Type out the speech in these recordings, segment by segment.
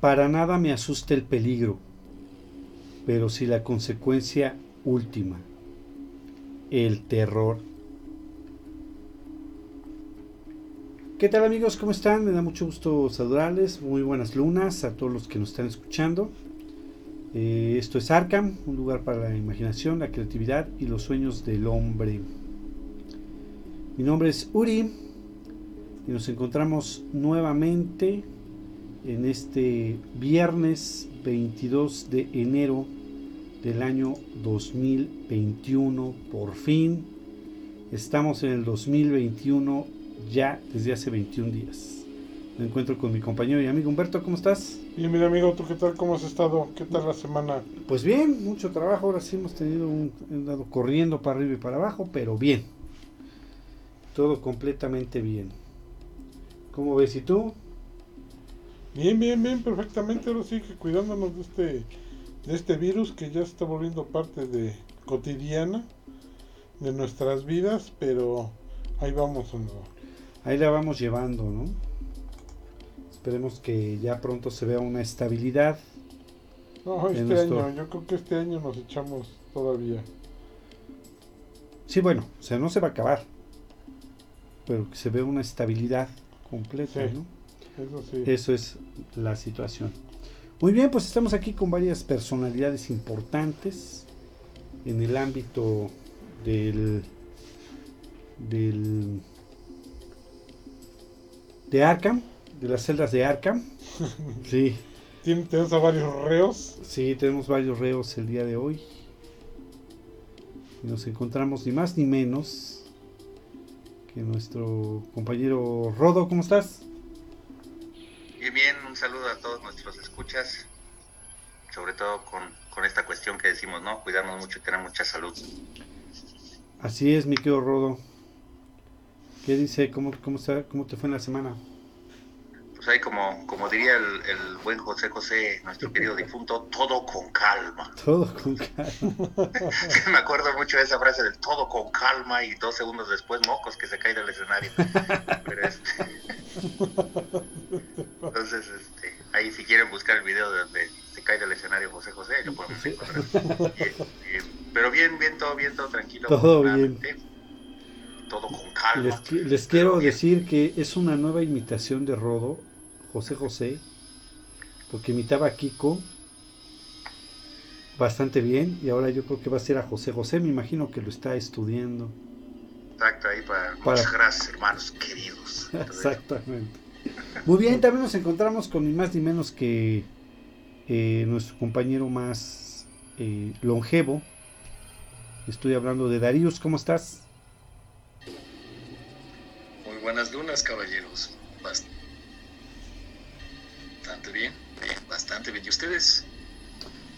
Para nada me asusta el peligro, pero sí la consecuencia última, el terror. ¿Qué tal amigos? ¿Cómo están? Me da mucho gusto saludarles. Muy buenas lunas a todos los que nos están escuchando. Eh, esto es Arkham, un lugar para la imaginación, la creatividad y los sueños del hombre. Mi nombre es Uri y nos encontramos nuevamente en este viernes 22 de enero del año 2021. Por fin estamos en el 2021 ya desde hace 21 días. Me encuentro con mi compañero y amigo Humberto, ¿cómo estás? Bien, mira amigo, ¿tú qué tal? ¿Cómo has estado? ¿Qué tal la semana? Pues bien, mucho trabajo. Ahora sí hemos tenido un andado corriendo para arriba y para abajo, pero bien. Todo completamente bien. ¿Cómo ves y tú? Bien, bien, bien, perfectamente. Ahora sí que cuidándonos de este, de este virus que ya está volviendo parte de cotidiana de nuestras vidas, pero ahí vamos. ¿no? Ahí la vamos llevando, ¿no? Esperemos que ya pronto se vea una estabilidad. No, este nuestro... año, yo creo que este año nos echamos todavía. Sí, bueno, o sea, no se va a acabar, pero que se vea una estabilidad completa, sí. ¿no? Eso sí. Eso es la situación. Muy bien, pues estamos aquí con varias personalidades importantes en el ámbito del del de Arkham, de las celdas de Arkham. Sí. ¿Tenemos a varios reos? Sí, tenemos varios reos el día de hoy. Nos encontramos ni más ni menos que nuestro compañero Rodo, ¿cómo estás? Bien, bien, un saludo a todos nuestros escuchas, sobre todo con, con, esta cuestión que decimos, ¿no? Cuidarnos mucho y tener mucha salud. Así es, mi querido Rodo. ¿Qué dice? ¿Cómo, cómo, ¿Cómo te fue en la semana? Pues ahí, como, como diría el, el buen José José, nuestro querido difunto, todo con calma. Todo con calma. Me acuerdo mucho de esa frase del todo con calma y dos segundos después, mocos, que se cae del escenario. Pero este... Entonces, este, ahí si quieren buscar el video de donde se cae del escenario José José, lo podemos encontrar. Y, y, pero bien, bien, todo bien, todo tranquilo. Todo bien. Todo con calma. Les, les quiero decir que es una nueva imitación de Rodo, José José, porque imitaba a Kiko bastante bien y ahora yo creo que va a ser a José José, me imagino que lo está estudiando. Exacto, ahí para, para... muchas gracias, hermanos queridos. Exactamente. Muy bien, también nos encontramos con ni más ni menos que eh, nuestro compañero más eh, longevo. Estoy hablando de Darius, ¿cómo estás? Muy buenas lunas, caballeros. Bastante bien, bien, bastante bien. ¿Y ustedes?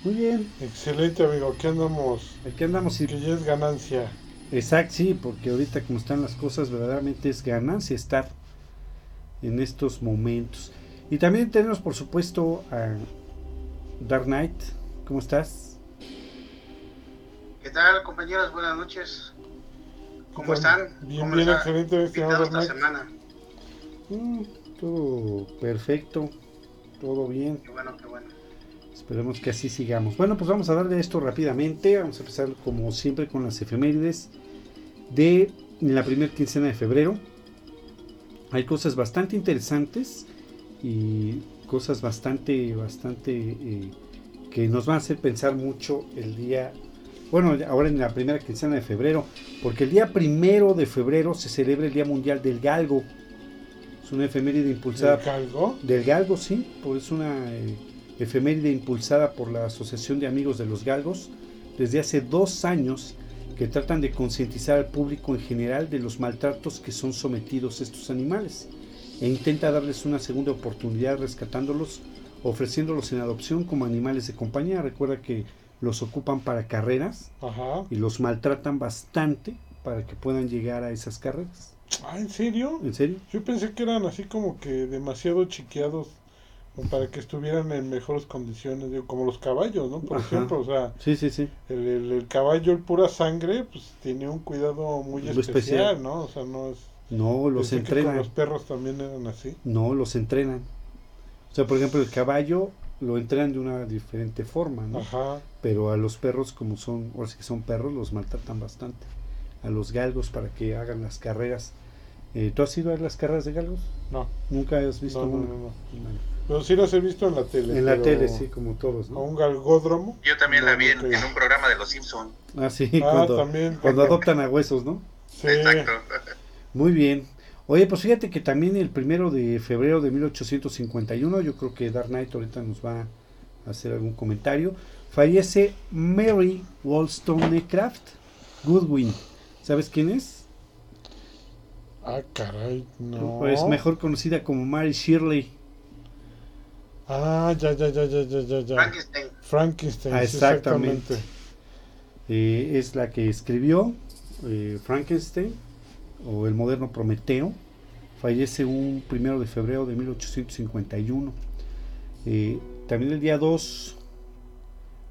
Muy bien. Excelente, amigo. Aquí andamos. Aquí andamos. Y... Que ya es ganancia. Exacto, sí, porque ahorita como están las cosas, verdaderamente es ganancia estar en estos momentos. Y también tenemos, por supuesto, a Dark Knight. ¿Cómo estás? ¿Qué tal, compañeros? Buenas noches. ¿Cómo están? Bien, ¿Cómo bien, les excelente. Dark esta semana? Mm, todo perfecto, todo bien. Qué bueno, qué bueno. Esperemos que así sigamos. Bueno, pues vamos a darle esto rápidamente. Vamos a empezar como siempre con las efemérides de la primera quincena de febrero. Hay cosas bastante interesantes y cosas bastante, bastante eh, que nos van a hacer pensar mucho el día, bueno, ahora en la primera quincena de febrero, porque el día primero de febrero se celebra el Día Mundial del Galgo. Es una efeméride impulsada. ¿Del galgo? Del Galgo, sí, pues es una eh, efeméride impulsada por la Asociación de Amigos de los Galgos desde hace dos años que tratan de concientizar al público en general de los maltratos que son sometidos estos animales e intenta darles una segunda oportunidad rescatándolos, ofreciéndolos en adopción como animales de compañía. Recuerda que los ocupan para carreras Ajá. y los maltratan bastante para que puedan llegar a esas carreras. Ah, ¿en serio? ¿En serio? Yo pensé que eran así como que demasiado chiqueados para que estuvieran en mejores condiciones, digo, como los caballos, ¿no? Por Ajá. ejemplo, o sea, Sí, sí, sí. el, el, el caballo, el pura sangre, pues tiene un cuidado muy especial, especial. ¿no? O sea, no es... No, los entrenan. los perros también eran así. No, los entrenan. O sea, por ejemplo, el caballo lo entrenan de una diferente forma, ¿no? Ajá. Pero a los perros, como son, ahora sí que son perros, los maltratan bastante. A los galgos para que hagan las carreras. Eh, ¿Tú has ido a las carreras de galgos? No, Nunca has visto no, no, una? no, Pero sí las he visto en la tele. En la tele, sí, como todos, A ¿no? un galgódromo. Yo también No, la vi en, en un programa de Los Simpson. Ah, sí, Ah, cuando, también. cuando adoptan a huesos, ¿no? Sí. Exacto. Muy bien. Oye, pues fíjate que también el primero de febrero de 1851, yo creo que Dark Knight ahorita nos va a hacer algún comentario, fallece Mary Wollstonecraft Goodwin. ¿Sabes quién es? Ah, caray, no. Pues mejor conocida como Mary Shirley. Ah, ya, ya, ya, ya, ya, ya. ya. Frankenstein. Frankenstein, Ah, exactamente. Eh, es la que escribió eh, Frankenstein o el moderno Prometeo. Fallece un primero de febrero de 1851. Eh, también el día 2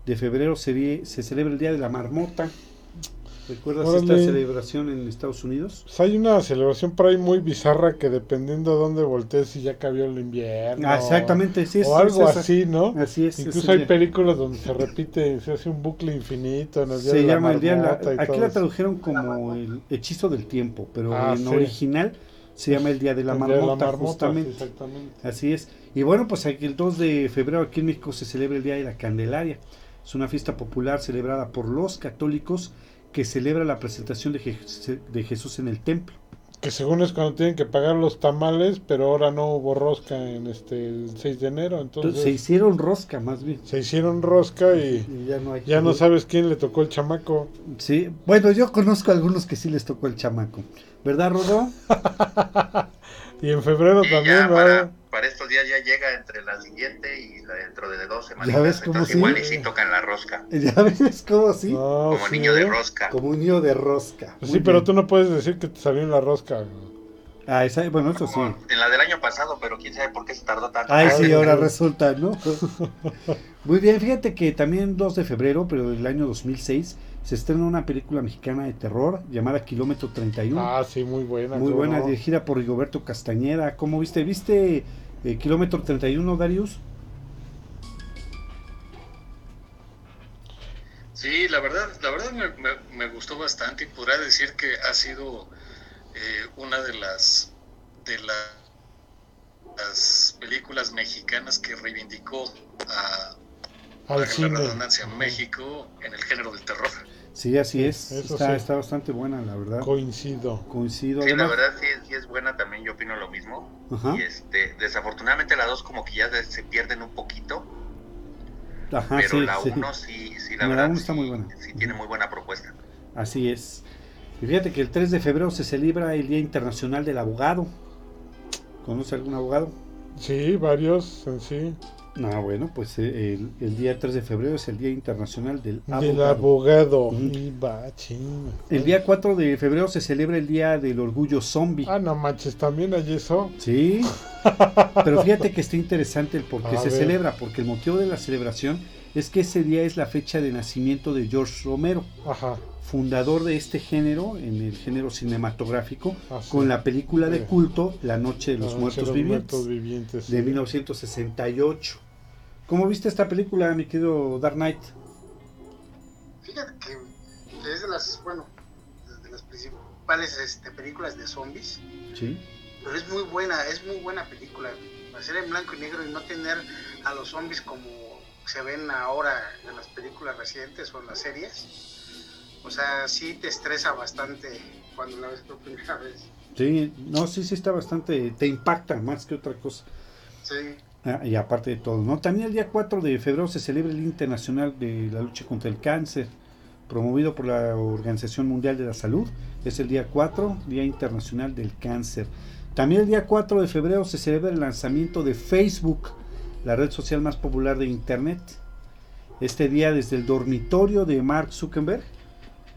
de febrero se, vie- se celebra el Día de la Marmota. ¿Recuerdas esta Órale. celebración en Estados Unidos? Pues hay una celebración por ahí muy bizarra que dependiendo de dónde voltees si ya cambió el invierno. Ah, exactamente, sí, es, o algo es así, ¿no? Así es. es Incluso hay día- películas donde se repite, se hace un bucle infinito en el día se de la llama el día la- marmota aquí la tradujeron como el hechizo del tiempo, pero Ah, en sí. original se llama el día de la El día de marmota, marmota, justamente. exactamente. Así es. Y bueno, pues aquí el 2 de febrero aquí en México se celebra el Día de la Candelaria. Es una fiesta popular celebrada por los católicos que celebra la presentación de, Je- de Jesús en el templo. Que según es cuando tienen que pagar los tamales, pero ahora no hubo rosca en este el 6 de enero, entonces se hicieron rosca más bien. se hicieron rosca y Y ya no hay ya no sabes quién le tocó el chamaco. Sí, bueno, yo conozco a algunos que sí les tocó el chamaco. ¿Verdad, Rodó? Y en febrero Y también, ya para, para estos días ya llega entre la siguiente y la dentro de dos semanas. ¿Ya ves cómo Entonces sí? igual y sí tocan la rosca. Ya ves cómo sí. No, Como sí, niño de ¿eh? rosca. Como un niño de rosca. Muy sí, pero bien. tú no puedes decir que te salió en la rosca. Ah, esa- bueno, eso sí. En la del año pasado, pero quién sabe por qué se tardó tanto. Ay, Ah, sí, sí. ahora resulta, ¿no? Muy bien, fíjate que también 2 de febrero, pero del año 2006, se estrena una película mexicana de terror llamada Kilómetro 31. Ah, sí, muy buena. muy buena, no. dirigida por Rigoberto Castañeda. ¿Cómo viste? ¿Viste eh, Kilómetro 31, Darius? Sí, la verdad, la verdad me, me- me gustó bastante y podría decir que ha sido eh, una de las de la- las películas mexicanas que reivindicó a Al la redundancia, México en el género del terror. Sí, así Sí, es. Está, sí. está bastante buena, la verdad. Coincido. Coincido. Sí, la verdad sí, sí es buena, también yo opino lo mismo. Ajá. Y este, desafortunadamente la dos como que ya se pierden un poquito, Ajá, pero sí, la sí. uno sí, sí, la La verdad uno está sí, muy buena. sí tiene muy buena propuesta. Así es. Y fíjate que el 3 de febrero se celebra el Día Internacional del Abogado. ¿Conoce algún abogado? Sí, varios en sí. No, bueno, pues eh, el, el día 3 de febrero es el Día Internacional del Del Abogado. abogado. Va, ching. El día 4 de febrero se celebra el Día del Orgullo Zombie. Ah, no manches, también hay eso. Sí, pero fíjate que está interesante el por qué A se ver. celebra, porque el motivo de la celebración es que ese día es la fecha de nacimiento de George Romero, Ajá. Fundador de este género, en el género cinematográfico, así. con la película de Sí. culto La Noche de los Ah, Muertos los Vivientes, muertos vivientes, de sí. 1968. ¿Cómo viste esta película, mi querido Dark Knight? Fíjate que, que es de las, bueno, de las principales este, películas de zombies, Sí. pero es muy buena, es muy buena película. Hacer en blanco y negro y no tener a los zombies como se ven ahora en las películas recientes o en las series. O sea, sí te estresa bastante cuando la ves por primera vez. Sí, no, sí, sí está bastante, te impacta más que otra cosa. Sí. Ah, y aparte de todo, ¿no? También el día 4 de febrero se celebra el Internacional de la Lucha contra el Cáncer, promovido por la Organización Mundial de la Salud. Es el día 4, Día Internacional del Cáncer. También el día 4 de febrero se celebra el lanzamiento de Facebook, la red social más popular de Internet. Este día desde el dormitorio de Mark Zuckerberg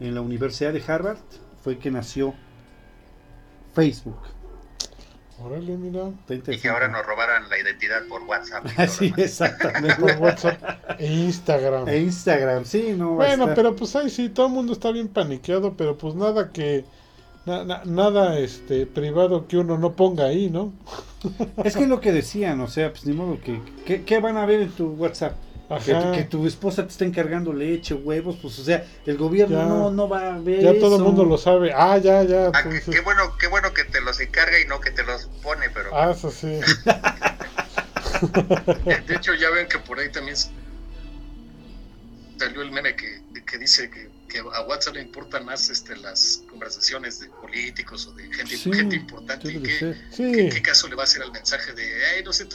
en la Universidad de Harvard fue que nació Facebook. Órale, mira. Y que ahora nos robaran la identidad por WhatsApp. Así, demás. exactamente. Por WhatsApp e Instagram. E Instagram, sí, no Bueno, estar- pero pues ahí sí, todo el mundo está bien paniqueado, pero pues nada que na- na- nada este privado que uno no ponga ahí, ¿no? Es que es lo que decían, o sea, pues ni modo que. ¿Qué, qué van a ver en tu WhatsApp? Que, Ajá. tu- que tu esposa te está encargando leche, huevos, pues o sea, el gobierno Ya. no, no va a ver Ya todo el mundo lo sabe. Ah, ya, ya. Ah, qué bueno, qué bueno que te los encarga y no que te los pone, pero Ah, eso sí. De, hecho, ya ven que por ahí también salió el meme que, que dice que, que a WhatsApp le importan más este, las conversaciones de políticos o de gente, Sí, gente importante. ¿Y debe de qué. Sí. qué- qué caso le va a hacer al mensaje de, ay, no te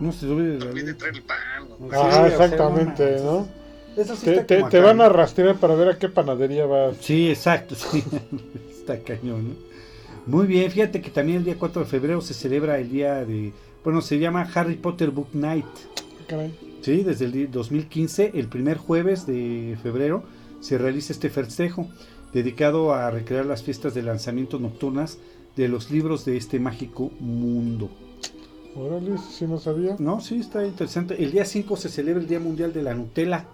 No se te olvide de la olvide leche. traer el pan? o- Sí, Ah, o sea, exactamente, no ¿no? manches. Eso sí Te, está te- como te van a ¿no? rastrear para ver a qué panadería vas. Sí, exacto, sí. Está cañón, ¿no? Muy bien, fíjate que también el día 4 de febrero se celebra el día de... Bueno, se llama Harry Potter Book Night. Caray. Sí, desde el di- 2015, el primer jueves de febrero, se realiza este festejo dedicado a recrear las fiestas de lanzamientos nocturnas de los libros de este mágico mundo. Órale, sí no sabía. No, sí, está interesante. El día 5 se celebra el Día Mundial de la Nutella.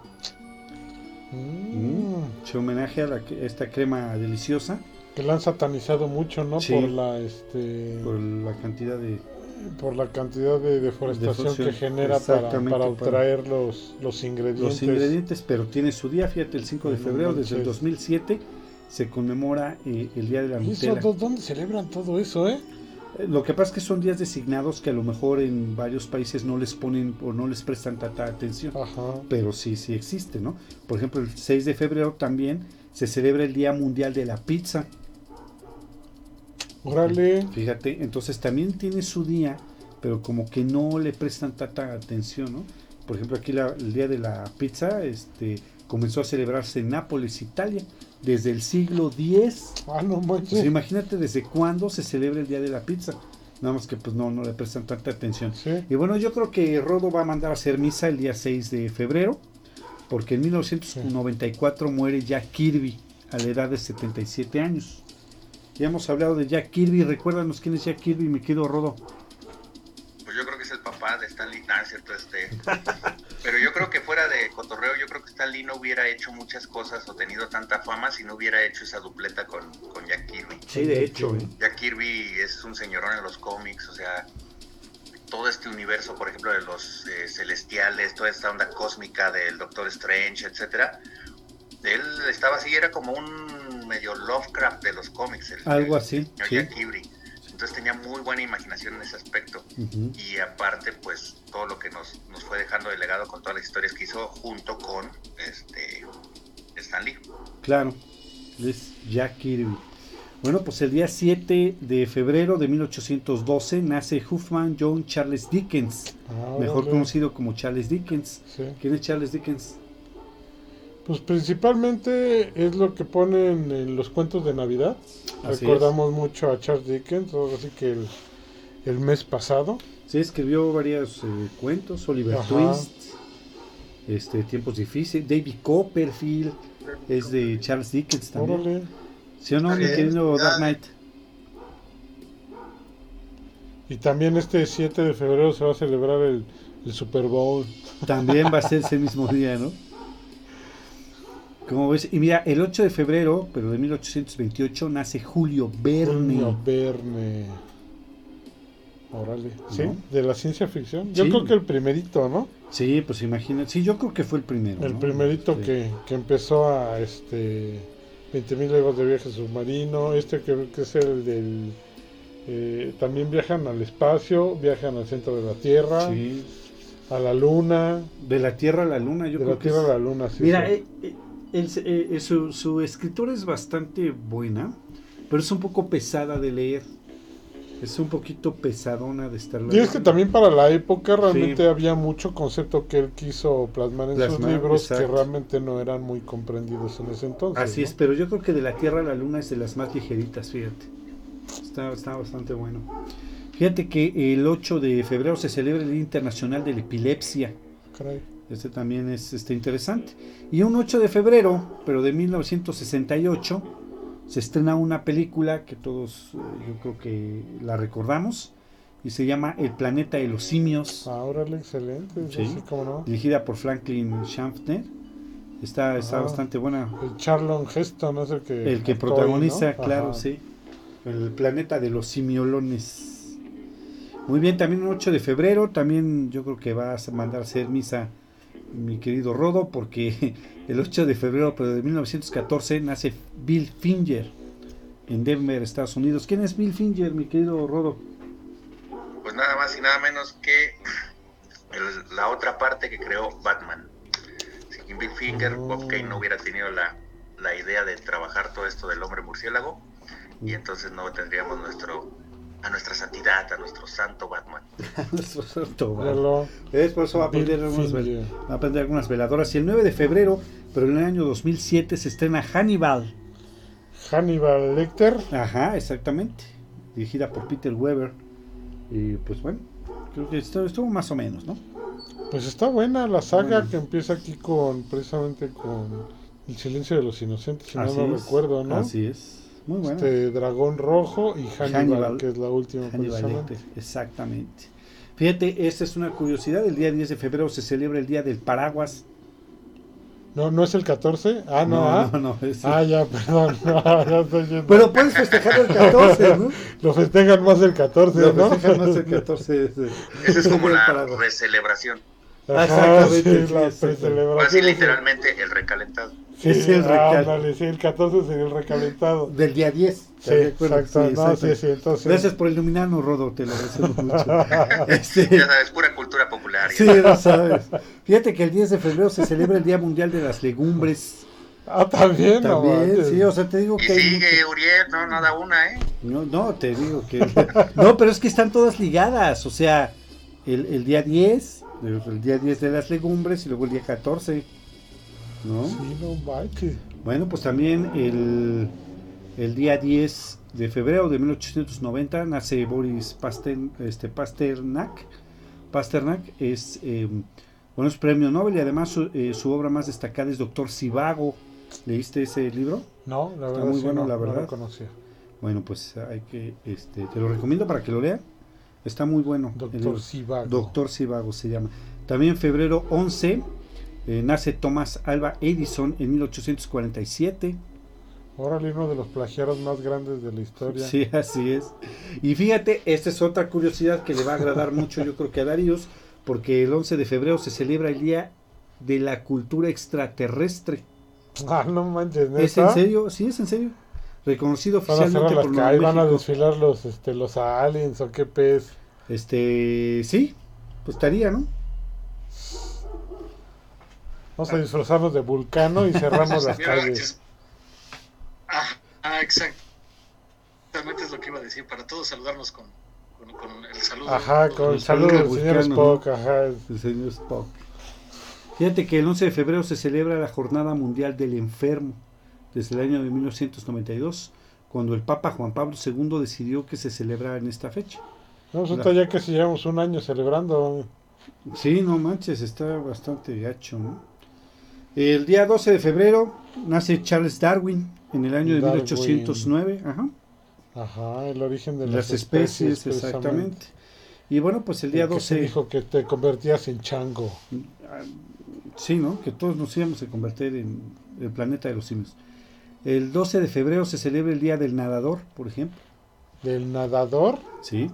Mm, Se homenaje a, la esta crema deliciosa Que la han satanizado mucho, ¿no? Sí. Por la este por la cantidad de... por la cantidad de deforestación que genera para, para para- obtraer los, los ingredientes. Los ingredientes, pero tiene su día, fíjate, el 5 de No febrero, desde el manches. 2007 se conmemora eh, el Día de la ¿Y eso, Nutella. dó- ¿Dónde celebran todo eso, eh? Lo que pasa es que son días designados que a lo mejor en varios países no les ponen o no les prestan tanta atención, Ajá. pero sí, sí existe, ¿no? Por ejemplo, el 6 de febrero también se celebra el Día Mundial de la Pizza. Órale. Fíjate, entonces también tiene su día, pero como que no le prestan tanta atención, ¿no? Por ejemplo, aquí la- el Día de la Pizza este, comenzó a celebrarse en Nápoles, Italia, desde el siglo X. Ah, no. Pues imagínate desde cuándo se celebra el Día de la Pizza. Nada más que pues no, no le prestan tanta atención. Sí. Y bueno, yo creo que Rodo va a mandar a hacer misa el día 6 de febrero, porque en 1994 muere Jack Kirby a la edad de 77 años. Ya hemos hablado de Jack Kirby, recuérdanos quién es Jack Kirby, me quedo Rodo. pues yo creo que es el papá de Stan Lee, nah, es cierto, este. Pero yo creo que fuera de cotorreo, yo creo que Stan Lee no hubiera hecho muchas cosas o tenido tanta fama si no hubiera hecho esa dupleta con, con Jack Kirby. Sí, de hecho. ¿eh? Jack Kirby es un señorón en los cómics, o sea, todo este universo, por ejemplo, de los eh, celestiales, toda esta onda cósmica del Doctor Strange, etcétera. Él estaba así, era como un medio Lovecraft de los cómics. el- Algo el así, sí. Jack Kirby. Entonces tenía muy buena imaginación en ese aspecto. Y aparte, pues todo lo que nos, nos fue dejando de legado con todas las historias que hizo junto con este Stan Lee. Claro, es Jack Kirby. Bueno, pues el día 7 de febrero de 1812 nace Huffman John Charles Dickens, Ah, mejor conocido como Charles Dickens. Sí. ¿Quién es Charles Dickens? Pues principalmente es lo que ponen en los cuentos de Navidad. Así Recordamos mucho a Charles Dickens, ahora sí que el, el mes pasado. Sí, escribió varios eh, cuentos, Oliver Ajá. Twist, este, Tiempos Difíciles, David Copperfield, es de Charles Dickens también. Órale. ¿Sí o no, mi querido. Dark Knight? Y también este 7 de febrero se va a celebrar el, el Super Bowl. También va a ser ese mismo día, ¿no? Como ves, y mira, el 8 de febrero, pero de 1828, nace Julio Verne. Julio Verne. Órale. Sí, ¿No? de la ciencia ficción. Yo Sí. creo que el primerito, ¿no? Sí, pues imagínate. Sí, yo creo que fue el primero. El ¿no? primerito Sí. que, que empezó a este 20.000 leguas de viaje submarino. Este que, que es el del. eh, también viajan al espacio, viajan al centro de la Tierra, Sí. a la Luna. De la Tierra a la Luna, yo de creo la que Tierra es- a la Luna, sí. Mira, sí. eh, eh, el- eh, eh, su, su escritura es bastante buena, pero es un poco pesada de leer. Es un poquito pesadona de estar Y es que también para la época realmente Sí. había mucho concepto que él quiso plasmar en sus libros que realmente no eran muy comprendidos en ese entonces. Así ¿no? es, pero yo creo que de la Tierra a la Luna es de las más ligeritas, fíjate. Está, está bastante bueno. Fíjate que el 8 de febrero se celebra el Día Internacional de la Epilepsia. Caray. Este también es este, interesante. Y un 8 de febrero, pero de 1968, se estrena una película que todos eh, yo creo que la recordamos y se llama El planeta de los simios, Ah, órale, excelente. Sí. Sí, cómo no. dirigida por Franklin Schaffner. Está, está Ah. bastante buena. El Charlon Heston es el que. El que protagoniza, ¿no? claro, Ajá. sí. El planeta de los simiolones. Muy bien, también el 8 de febrero, también yo creo que vas a mandar a hacer misa mi querido Rodo, porque el 8 de febrero de 1914 nace Bill Finger en Denver, Estados Unidos. ¿Quién es Bill Finger, mi querido Rodo? Pues nada más y nada menos que el- la otra parte que creó Batman. Sin Bill Finger, Bob Kane no hubiera tenido la, la idea de trabajar todo esto del hombre murciélago y entonces no tendríamos nuestro a nuestra santidad, a nuestro santo Batman. Míralo. Es por eso va a Bill aprender algunas, vel- Finger. va a aprender algunas veladoras. Y el 9 de febrero, pero en el año 2007, se estrena Hannibal. Hannibal Lecter. Ajá, exactamente. Dirigida por Peter Weber. Y pues bueno, creo que estuvo, estuvo más o menos, ¿no? Pues está buena la saga Bueno. que empieza aquí con precisamente con El silencio de los inocentes, si Así no es, recuerdo, ¿no? Así es. Muy bueno. Este Dragón Rojo y Hannibal, Hannibal. que es la última Hannibal exactamente. Fíjate, esta es una curiosidad. El día 10 de febrero se celebra el Día del Paraguas. No, no es el 14. Ah, no, no, ah. no, no, es- Ah, ya, perdón. No, ya estoy yendo. Pero puedes festejar el 14, ¿no? Lo festejan más el 14, Lo ¿no? festejan más el 14. ese- Esa es como el la recelebración. Ajá, Exactamente, sí, sí, la precelebración. Así es- literalmente el recalentado. Sí, Es el recal- ándale, sí, el 14 sería el recalentado. Del día 10. Sí, exacto. no, exacto. sí, sí, entonces. Gracias por iluminarnos, Rodo, te lo agradecemos mucho. Este, Ya sabes, pura cultura popular. ya sí, lo sabes. Fíjate que el 10 de febrero se celebra el Día Mundial de las Legumbres. Ah, también, También, sí, o sea, te digo Y que sigue Uriel, no, no da una, ¿eh? No, no, te digo que... No, pero es que están todas ligadas, o sea, el, el día 10, el, día 10 de las legumbres y luego el día 14, ¿no? Sí, no. Bueno, pues también el, el día 10 de febrero de 1890 nace Boris Paster, este, Pasternak. Pasternak es, eh, bueno, es premio Nobel y además su, eh, su obra más destacada es Doctor Sivago. ¿Leíste ese libro? No, la verdad muy sí, bueno, no, la no verdad. lo conocía. Bueno, pues hay que, este, te lo recomiendo para que lo lea. Está muy bueno. Doctor. Sivago. Doctor Sivago se llama. También en febrero 11 eh, nace Thomas Alva Edison en 1847. Órale, uno de los plagiaros más grandes de la historia. Sí, así es. Y fíjate, esta es otra curiosidad que le va a agradar mucho, yo creo que a Darius, porque el 11 de febrero se celebra el Día de la Cultura Extraterrestre. Ah, no manches, ¿neta? ¿Es en serio? Sí, es en serio. Reconocido Van a oficialmente por van a desfilar los, este, los aliens o qué pez. Este, sí, pues estaría, ¿no? Vamos a disfrazarnos de vulcano y cerramos las calles. es- Ah, ah, exactamente es lo que iba a decir, para todos saludarnos con, con, con el saludo. Ajá, con el El saludo del señor Spock, ajá. El señor Spock. Fíjate que el 11 de febrero se celebra la Jornada Mundial del Enfermo, desde el año de 1992, cuando el Papa Juan Pablo II decidió que se celebrara en esta fecha. No, resulta ya que si llevamos un año celebrando. Sí, no manches, está bastante gacho, ¿no? El día 12 de febrero nace Charles Darwin en el año de Darwin. 1809, ajá, Ajá, el origen de las, las, especies, exactamente. Y bueno, pues el día El que se 12, dijo que te convertías en chango. sí, ¿no? Que todos nos íbamos a convertir en el planeta de los simios. El 12 de febrero se celebra el Día del Nadador, por ejemplo, Del nadador. sí.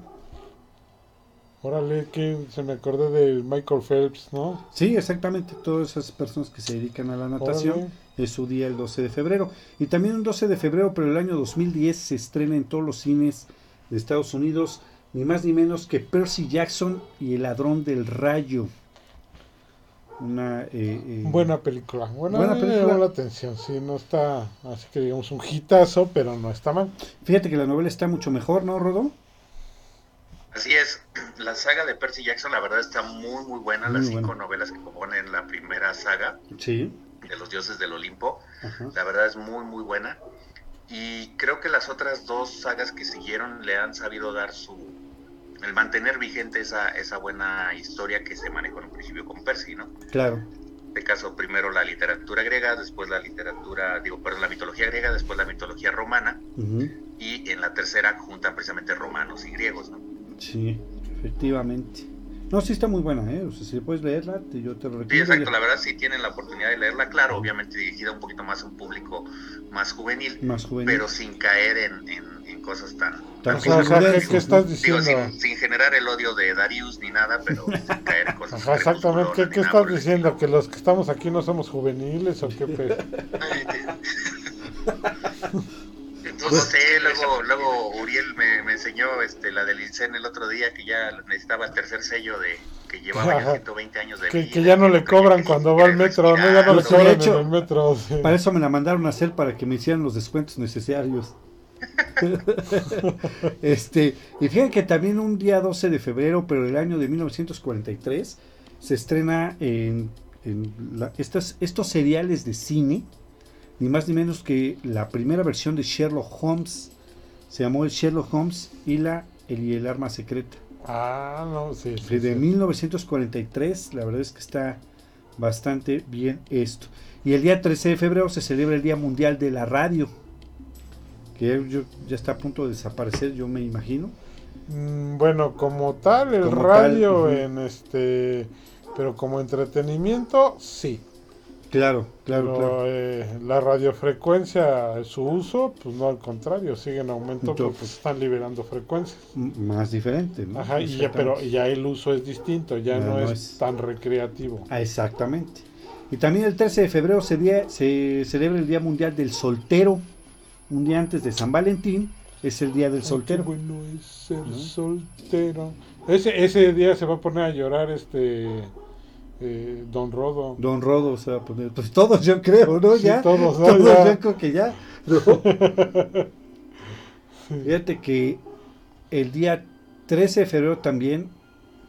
Órale, que se me acordé del Michael Phelps, ¿no? Sí, exactamente, todas esas personas que se dedican a la natación. Órale. es su día el 12 de febrero. Y también un 12 de febrero, pero el año 2010 se estrena en todos los cines de Estados Unidos, ni más ni menos que Percy Jackson y el ladrón del rayo. Una eh, eh, Buena película. Buena, me película. llamó la atención. Sí, no está, así que digamos, un hitazo, pero no está mal. Fíjate que la novela está mucho mejor, ¿no, Rodo? Así es, la saga de Percy Jackson la verdad está muy muy buena, Muy las cinco buena. novelas que componen la primera saga Sí. de los dioses del Olimpo, Ajá. la verdad es muy muy buena y creo que las otras dos sagas que siguieron le han sabido dar su el mantener vigente esa, esa buena historia que se manejó en un principio con Percy, ¿no? Claro. En este caso primero la literatura griega, después la literatura, digo, perdón, la mitología griega, después la mitología romana y en la tercera juntan precisamente romanos y griegos, ¿no? Sí, efectivamente. No, sí está muy buena, ¿eh? O sea, si puedes leerla, te- yo te lo Sí, recomiendo. exacto, la verdad si tienen la oportunidad de leerla, claro, obviamente dirigida un poquito más a un público más juvenil, Más juvenil. pero sin caer en, en- en cosas tan... Tan O sea, o sea, ¿qué, estás ¿no? Digo, diciendo? sin, sin generar el odio de Darius ni nada, pero sin caer en cosas... Ajá, exactamente. ¿Qué, qué estás diciendo? ¿Que los que estamos aquí no somos juveniles o qué pedo? Pues no sé, luego, luego Uriel me, me enseñó este, la del INSEN el otro día que ya necesitaba el tercer sello de que llevaba ya 120 años de Que, vida. que ya no le cobran cuando va al metro, ¿no? Ya no le de cobran hecho- en el metro. sí. Para eso me la mandaron a hacer para que me hicieran los descuentos necesarios. este, y fíjense que también un día 12 de febrero, pero del año de 1943, se estrena en, en la- estas, estos seriales de cine, ni más ni menos que la primera versión de Sherlock Holmes. Se llamó el Sherlock Holmes y la el, y el arma secreta. Ah, no, sí. sí, de sí. 1943, la verdad es que está bastante bien esto. Y el día 13 de febrero se celebra el Día Mundial de la Radio, que ya, está a punto de desaparecer, yo me imagino. Mm, Bueno, como tal, el Como radio tal, en este. Pero como entretenimiento, sí. Claro, claro, Pero, claro. eh, la radiofrecuencia, su uso, pues no al contrario, sigue en aumento Entonces- porque están liberando frecuencias. Más diferente, ¿no? Ajá, y ya, pero ya el uso es distinto, ya Ya no, no es, es- tan recreativo. Ah, exactamente. Y también el 13 de febrero se, día- se celebra el Día Mundial del Soltero. Un día antes de San Valentín es el Día del Ay, Soltero. qué bueno es ser ¿No? soltero. Ese, ese día se va a poner a llorar este eh, Don Rodo. Don Rodo se va a poner. Pues todos, yo creo, ¿no? Sí, ya. todos, ¿no? Todos, Ya. yo creo que ya. ¿no? Fíjate que el día 13 de febrero también,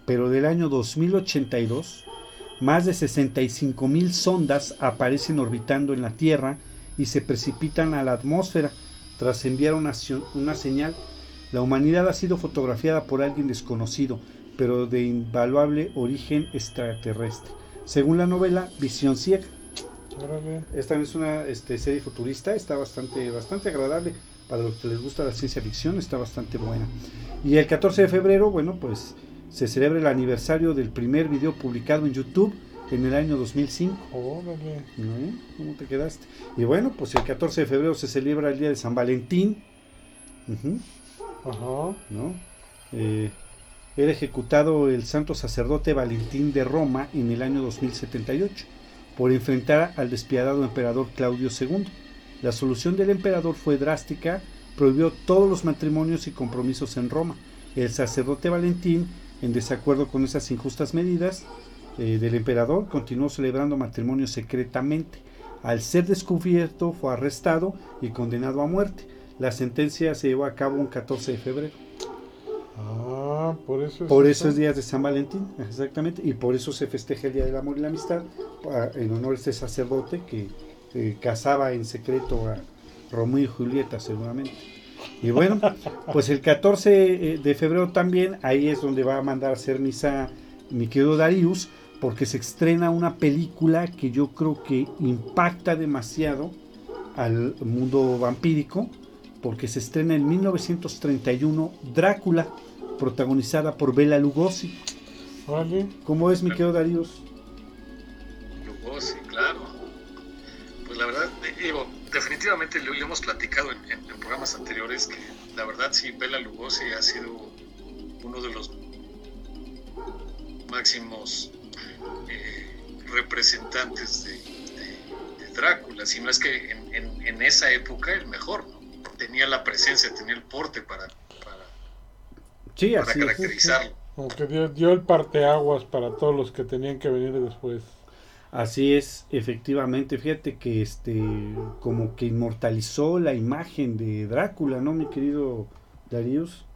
pero del año 2082, más de 65 mil sondas aparecen orbitando en la Tierra y se precipitan a la atmósfera tras enviar una, una señal. La humanidad ha sido fotografiada por alguien desconocido, pero de invaluable origen extraterrestre. Según la novela Visión Ciega. Esta es una este, serie futurista, está bastante, bastante agradable. Para los que les gusta la ciencia ficción, está bastante buena. Y el 14 de febrero, bueno, pues se celebra el aniversario del primer video publicado en YouTube en el año 2005. Órale. ¿No? ¿Cómo te quedaste? Y bueno, pues el 14 de febrero se celebra el día de San Valentín. Ajá. ¿no? Eh, era ejecutado el santo sacerdote Valentín de Roma en el año 2078 por enfrentar al despiadado emperador Claudio II. La solución del emperador fue drástica, prohibió todos los matrimonios y compromisos en Roma. El sacerdote Valentín, en desacuerdo con esas injustas medidas eh, del emperador, continuó celebrando matrimonios secretamente. Al ser descubierto, fue arrestado y condenado a muerte. La sentencia se llevó a cabo un 14 de febrero. Ah, por eso es. Por eso eso. es Día de San Valentín, exactamente, y por eso se festeja el Día del Amor y la Amistad, en honor a este sacerdote que eh, casaba en secreto a Romeo y Julieta, seguramente. Y bueno, pues el 14 de febrero también, ahí es donde va a mandar a hacer misa mi querido Darius, porque se estrena una película que yo creo que impacta demasiado al mundo vampírico, porque se estrena en 1931 Drácula, protagonizada por Bela Lugosi. Órale. ¿Cómo es mi querido Darius? Lugosi, claro. Pues la verdad, eh, digo, definitivamente lo, lo hemos platicado en, en- en programas anteriores que la verdad sí, Bela Lugosi ha sido uno de los máximos eh, representantes de, de- de Drácula, si no es que en, en- en esa época el mejor, ¿no? Tenía la presencia, tenía el porte para, para, Sí, para así caracterizarlo. Como que dio, dio el parteaguas para todos los que tenían que venir después. Así es, efectivamente. Fíjate que este, como que inmortalizó la imagen de Drácula, ¿no, mi querido Darius?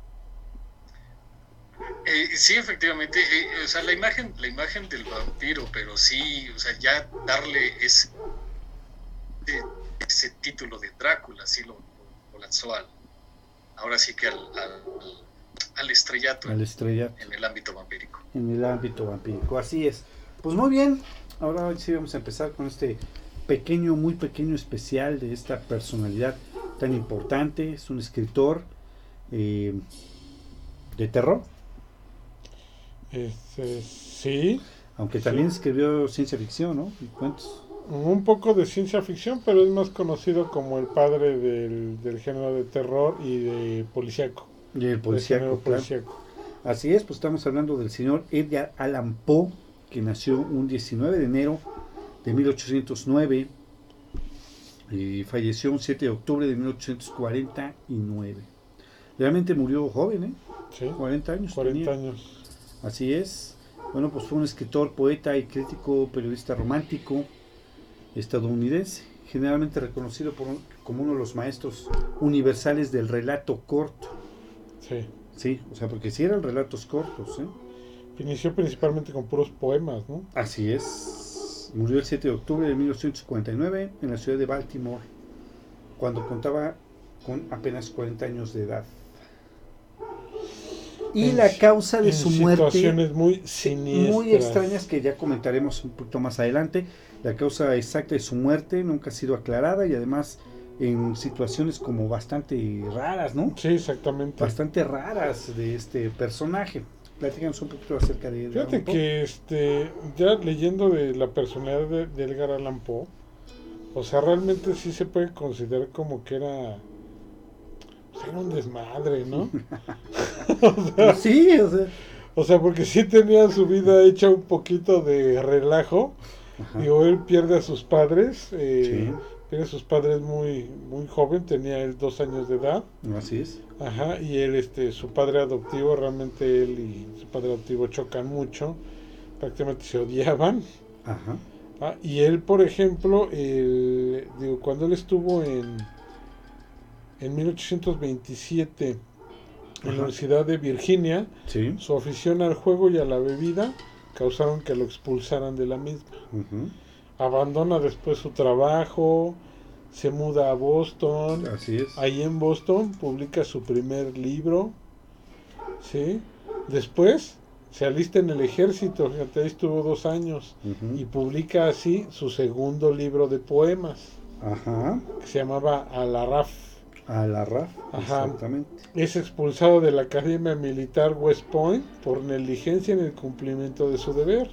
Eh, sí, efectivamente, eh, o sea, la imagen, la imagen del vampiro, pero sí, o sea, ya darle ese, eh, ese título de Drácula, sí lo, lo lanzó al, ahora sí que al, al, al estrellato Al estrella en el ámbito vampírico. en el ámbito vampírico. Así es. Pues muy bien. Ahora sí vamos a empezar con este pequeño, muy pequeño especial de esta personalidad tan importante. Es un escritor eh, de terror, Este, sí. aunque Sí. también escribió ciencia ficción, ¿no? Y cuentos. Un poco de ciencia ficción, pero es más conocido como el padre del, del género de terror y de policíaco. Y el policíaco, claro. policíaco. Así es, pues estamos hablando del señor Edgar Allan Poe, que nació un 19 de enero de 1809 y falleció un 7 de octubre de 1849. Realmente murió joven, ¿eh? Sí, 40 años. 40 tenía. años. Así es. Bueno, pues fue un escritor, poeta y crítico, periodista romántico estadounidense, generalmente reconocido por un- como uno de los maestros universales del relato corto. Sí. Sí, o sea, porque sí eran relatos cortos, ¿eh? Inició principalmente con puros poemas, ¿no? Así es. Murió el 7 de octubre de 1959 en la ciudad de Baltimore, cuando contaba con apenas 40 años de edad. Y En la si- causa de su muerte situaciones muy siniestras. muy extrañas que ya comentaremos un poquito más adelante. La causa exacta de su muerte nunca ha sido aclarada y además en situaciones como bastante raras, ¿no? Sí, exactamente. Bastante raras de este personaje. Platícanos un poquito acerca de... Fíjate que este, ya leyendo de la personalidad de, de Edgar Allan Poe, o sea, realmente sí se puede considerar como que era, pues, era un desmadre, ¿no? Sí, o sea... O sea, porque sí tenía su vida hecha un poquito de relajo. Ajá. Digo, él pierde a sus padres, eh, Sí. pierde a sus padres muy, muy joven, tenía él dos años de edad. Así es. Ajá, y él, este, su padre adoptivo, realmente él y su padre adoptivo chocan mucho, prácticamente se odiaban. Ajá. Ah, y él, por ejemplo, digo, cuando él estuvo en, en 1827 en la Universidad de Virginia, Sí. su afición al juego y a la bebida causaron que lo expulsaran de la misma. Abandona después su trabajo, se muda a Boston, Así es. Ahí en Boston publica su primer libro, ¿sí? Después se alista en el ejército, fíjate, ahí estuvo dos años, y publica así su segundo libro de poemas, Ajá. que se llamaba Alarraf. A la RAF. Ajá. Exactamente. Es expulsado de la Academia Militar West Point por negligencia en el cumplimiento de su deber.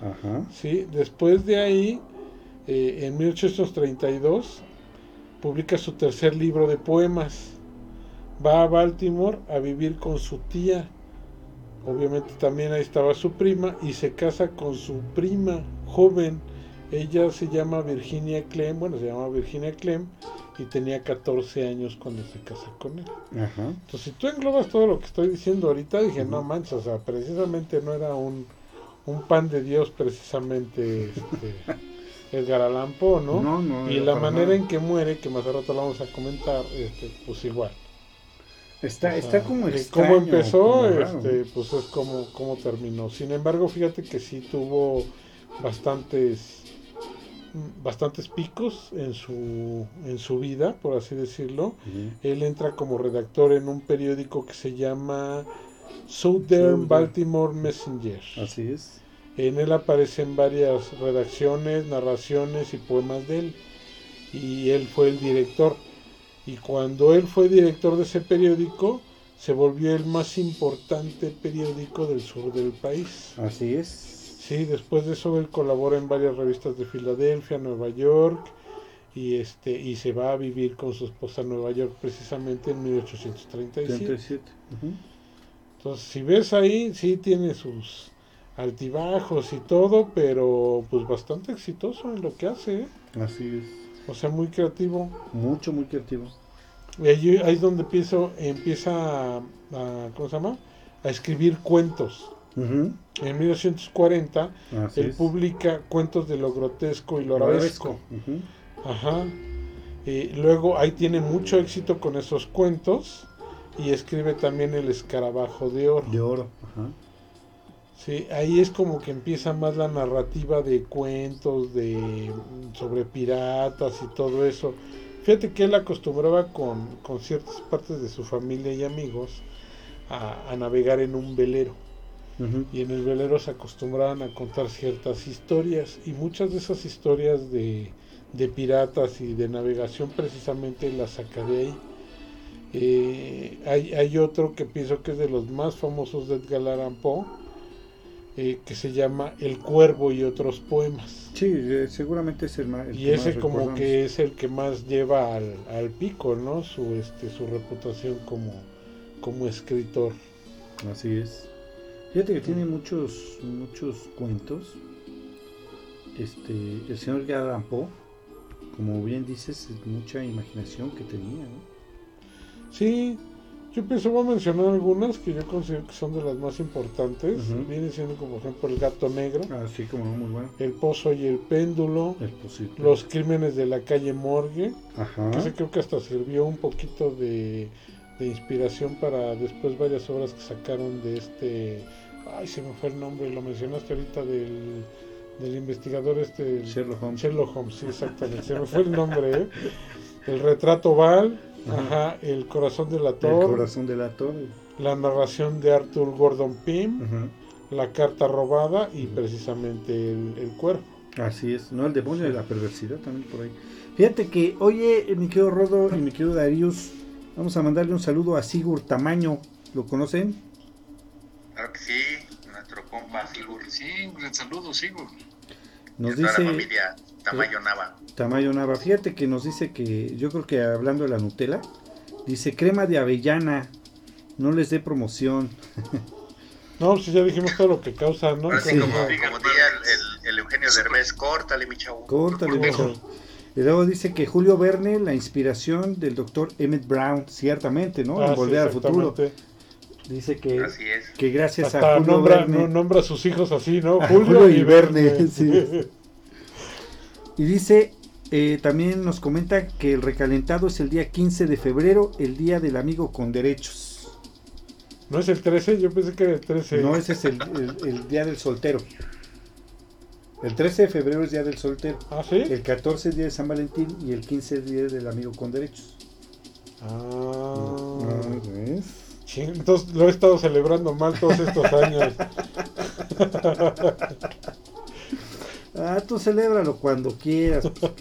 Ajá. ¿sí? Después de ahí, eh, en 1832, publica su tercer libro de poemas. Va a Baltimore a vivir con su tía. Obviamente también ahí estaba su prima y se casa con su prima joven. Ella se llama Virginia Clem, bueno, se llama Virginia Clem y tenía 14 años cuando se casa con él. Ajá. Entonces, si tú englobas todo lo que estoy diciendo ahorita, dije, no manches, o sea, precisamente no era un, un pan de Dios, precisamente este, Edgar Allan Poe, ¿no? No, no, y la manera nada. en que muere, que más a rato lo vamos a comentar, este, pues igual. Está, O sea, está como extraño. cómo empezó, este, pues es como, como terminó. Sin embargo, fíjate que sí tuvo bastantes bastantes picos en su en su vida, por así decirlo. Él entra como redactor en un periódico que se llama Southern Southern. Baltimore Messenger. Así es. En él aparecen varias redacciones, narraciones y poemas de él. Y él fue el director. Y cuando él fue director de ese periódico, se volvió el más importante periódico del sur del país. Así es. Sí, después de eso él colabora en varias revistas de Filadelfia, Nueva York, y este y se va a vivir con su esposa a Nueva York precisamente en 1837. 37. Ujú. Entonces, si ves ahí, sí tiene sus altibajos y todo, pero pues bastante exitoso en lo que hace, ¿eh? Así es. o sea, muy creativo. Mucho, muy creativo. Y ahí, ahí es donde empiezo, empieza a, a- ¿cómo se llama? A escribir cuentos. En 1940 Así él es. publica cuentos de lo grotesco y lo arabesco. Ajá. Y luego ahí tiene mucho éxito con esos cuentos y escribe también El escarabajo de oro. De oro. Ajá. Sí, ahí es como que empieza más la narrativa de cuentos de sobre piratas y todo eso. Fíjate que él acostumbraba con, con ciertas partes de su familia y amigos a, a navegar en un velero. Y en el velero se acostumbraban a contar ciertas historias. Y muchas de esas historias de, de piratas y de navegación precisamente las saca de ahí. Eh, hay, hay otro que pienso que es de los más famosos de Edgar Allan Poe, eh, que se llama El Cuervo y otros poemas. Sí, eh, seguramente es el más. y ese como que es el que más lleva al, al, pico, ¿no? Su, este, su reputación como, como escritor. Así es. Fíjate que tiene muchos, muchos cuentos. Este, el señor Edgar como bien dices, mucha imaginación que tenía, ¿no? Sí, yo pienso, voy a mencionar algunas que yo considero que son de las más importantes. Viene siendo como, por ejemplo, El Gato Negro. Ah, sí, como muy bueno. El Pozo y el Péndulo. Los Crímenes de la Calle Morgue. Ajá. Que creo que hasta sirvió un poquito de, de inspiración para después varias obras que sacaron de este. Ay, se me fue el nombre, lo mencionaste ahorita del, del investigador este. Sherlock Holmes. Sherlock Holmes, sí, exactamente. se me fue el nombre, ¿eh? El retrato Val Ajá. El corazón de la torre. El corazón de la torre. La narración de Arthur Gordon Pym. La carta robada y precisamente el, el, cuerpo. Así es, ¿no? El demonio de la perversidad también por ahí. Fíjate que, oye, mi querido Rodo y mi querido Darius, vamos a mandarle un saludo a Sigur Tamaño. ¿Lo conocen? Claro que sí, nuestro compa Sigur. Sí, un saludo, Sigur. Nos dice. La familia Tamayo Nava. Tamayo Nava. Fíjate que nos dice que, yo creo que hablando de la Nutella, dice crema de avellana, no les dé promoción. No, si ya dijimos todo lo que causa, ¿no? Así como, como diría el, Eugenio Derbez, córtale mi chavo. Córtale mi chavo. Y luego dice que Julio Verne, la inspiración del doctor Emmett Brown, ciertamente, ¿no? en ah, Volver al Futuro. Dice que, que gracias a Julio nombra, Verne. nombra a sus hijos así, ¿no? Julio, y, Verne. Sí. Y dice, eh, también nos comenta que el recalentado es el día 15 de febrero, el día del amigo con derechos. ¿No es el 13? Yo pensé que era el 13. No, ese es el, día del soltero. El 13 de febrero es día del soltero. ¿Ah, sí? El 14 es día de San Valentín y el 15 es día del amigo con derechos. Ah. ah entonces lo he estado celebrando mal todos estos años. Ah, tú celébralo cuando quieras. Pues,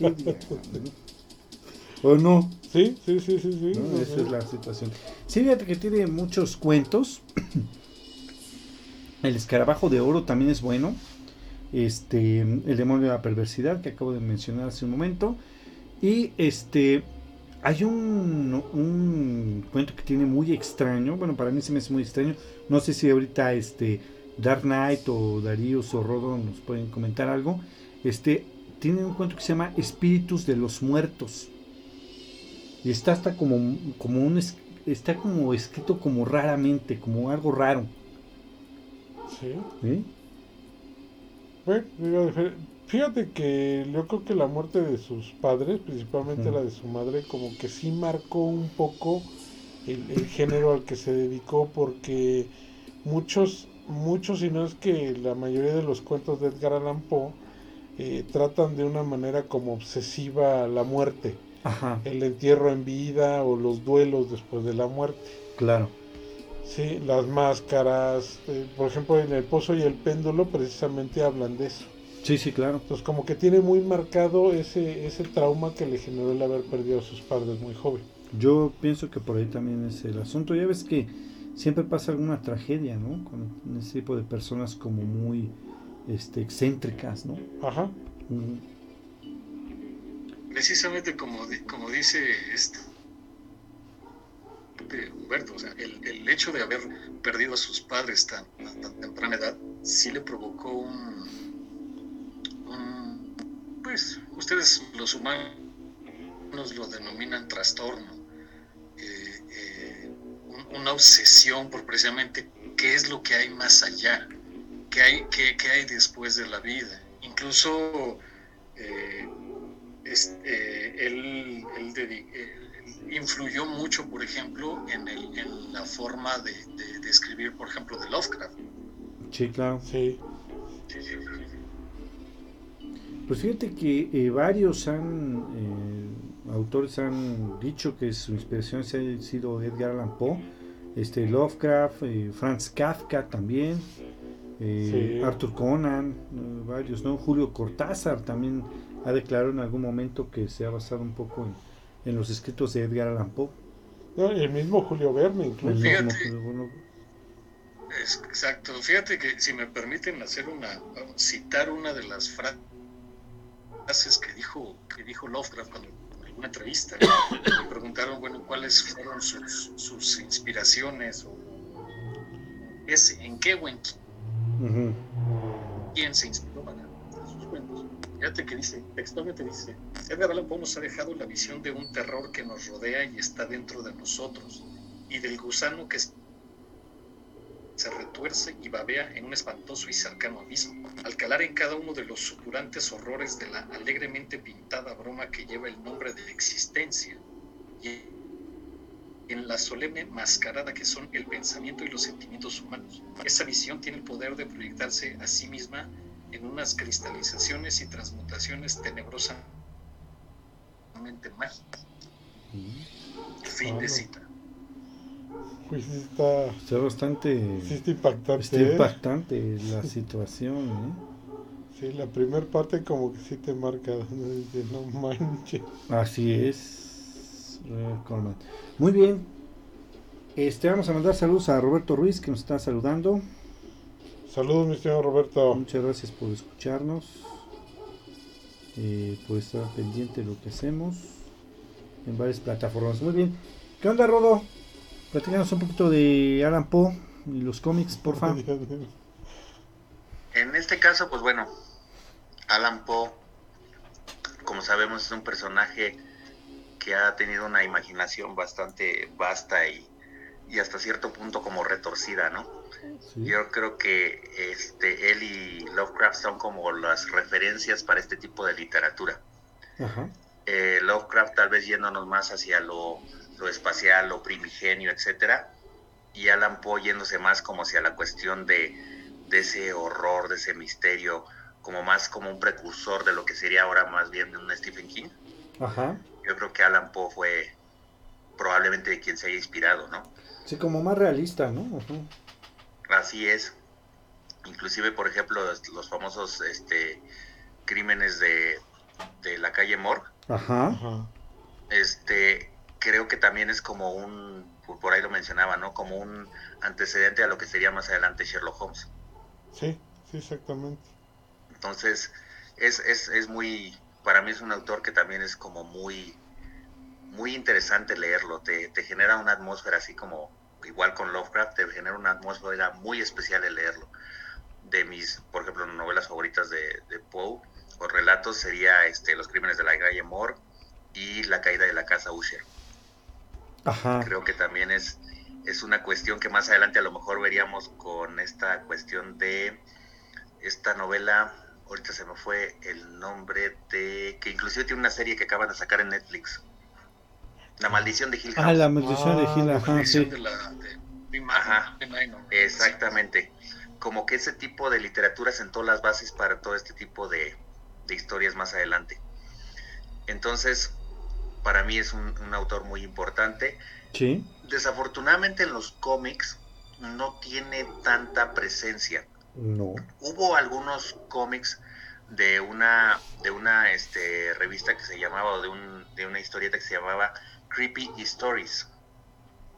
¿O no? Sí, sí, sí, sí. sí esa es la situación. Sí, fíjate que tiene muchos cuentos. El escarabajo de oro también es bueno. Este, el demonio de la perversidad que acabo de mencionar hace un momento. Y este, hay un, un cuento que tiene muy extraño. Bueno, para mí se me hace muy extraño. No sé si ahorita este Dark Knight o Darío o Rodo nos pueden comentar algo. Este, tiene un cuento que se llama Espíritus de los Muertos. Y está hasta como, como un está como escrito como raramente, como algo raro. Sí. Bueno, fíjate que yo creo que la muerte de sus padres, principalmente la de su madre, como que sí marcó un poco el, el género al que se dedicó porque muchos muchos, si no es que la mayoría de los cuentos de Edgar Allan Poe eh, tratan de una manera como obsesiva la muerte, el entierro en vida o los duelos después de la muerte. Claro. Sí, las máscaras, eh, por ejemplo en El Pozo y el Péndulo precisamente hablan de eso. Sí, sí, claro. Entonces como que tiene muy marcado ese, ese trauma que le generó el haber perdido a sus padres muy joven. Yo pienso que por ahí también es el asunto. Ya ves que siempre pasa alguna tragedia, ¿no? Con ese tipo de personas como muy este, excéntricas, ¿no? Ajá. Precisamente como, como dice este Humberto, o sea, el, hecho de haber perdido a sus padres tan, tan temprana edad sí le provocó un, pues ustedes los humanos lo denominan trastorno una obsesión por precisamente qué es lo que hay más allá, qué hay, qué, qué hay después de la vida. Incluso eh, eh, él, influyó mucho, por ejemplo, en, el, en la forma de, de, escribir, por ejemplo, de Lovecraft. Sí, claro. Sí. Pues fíjate que eh, varios han, autores han dicho que su inspiración ha sido Edgar Allan Poe este Lovecraft, eh, Franz Kafka también, eh, Arthur Conan, eh, varios, ¿no? Julio Cortázar también ha declarado en algún momento que se ha basado un poco en, los escritos de Edgar Allan Poe. el mismo Julio Verne, incluso. exacto. Fíjate que si me permiten hacer una, citar una de las frases que dijo, que dijo Lovecraft cuando en una entrevista le preguntaron, bueno, cuáles fueron sus, sus inspiraciones o en qué o en quién se inspiró para sus cuentos. Fíjate que dice, textualmente dice, Edgar Allan Poe nos ha dejado la visión de un terror que nos rodea y está dentro de nosotros, y del gusano que se retuerce y babea en un espantoso y cercano abismo, al calar en cada uno de los supurantes horrores de la alegremente pintada broma que lleva el nombre de existencia, y en la solemne mascarada que son el pensamiento y los sentimientos humanos. Esa visión tiene el poder de proyectarse a sí misma en unas cristalizaciones y transmutaciones tenebrosamente mágicas. Fin de cita. Pues está, está bastante sí está impactante, está ¿eh? impactante la situación. ¿eh? Sí, la primera parte como que sí te marca, ¿no? Dice, no manches. Así es. Muy bien. Este, vamos a mandar saludos a Roberto Ruiz que nos está saludando. Saludos, mi señor Roberto. Muchas gracias por escucharnos, eh, por estar pendiente de lo que hacemos en varias plataformas. Muy bien. ¿Qué onda, Rodo? Platícanos un poquito de Alan Poe y los cómics, porfa. En este caso, pues bueno, Alan Poe, como sabemos, es un personaje que ha tenido una imaginación bastante vasta y, y hasta cierto punto como retorcida, ¿no? Sí. Yo creo que este, él y Lovecraft son como las referencias para este tipo de literatura. Ajá. Eh, Lovecraft tal vez yéndonos más hacia lo, lo espacial, lo primigenio, etcétera, y Alan Poe yéndose más como hacia la cuestión de, de ese horror, de ese misterio, como más como un precursor de lo que sería ahora más bien un Stephen King. Ajá. Yo creo que Alan Poe fue probablemente de quien se haya inspirado, ¿no? Sí, como más realista, ¿no? Así es. Inclusive, por ejemplo, los, famosos este, crímenes de, de la calle Morgue, Ajá. Ajá. este, creo que también es como un, por por ahí lo mencionaba, ¿no? Como un antecedente a lo que sería más adelante Sherlock Holmes. Sí, sí, exactamente. Entonces, es, es, es muy, para mí es un autor que también es como muy, muy interesante leerlo, te, te genera una atmósfera así como, igual con Lovecraft, te genera una atmósfera muy especial el leerlo. De mis, por ejemplo, novelas favoritas de, de Poe o relatos sería este, Los crímenes de la calle Moore y La caída de la casa Usher. Ajá. Creo que también es, es una cuestión que más adelante a lo mejor veríamos con esta cuestión de esta novela, ahorita se me fue el nombre de, que inclusive tiene una serie que acaban de sacar en Netflix. La maldición de Hill House. Ah, la maldición de Ah, Gil, la ajá, Maldición sí. de la de Tim Ajá. Tim Minor. Exactamente. Como que ese tipo de literatura sentó las bases para todo este tipo de, de historias más adelante. Entonces, para mí es un, un autor muy importante. Sí. Desafortunadamente en los cómics no tiene tanta presencia. No. Hubo algunos cómics de una de una este, revista que se llamaba o de, un, de una historieta que se llamaba Creepy Stories.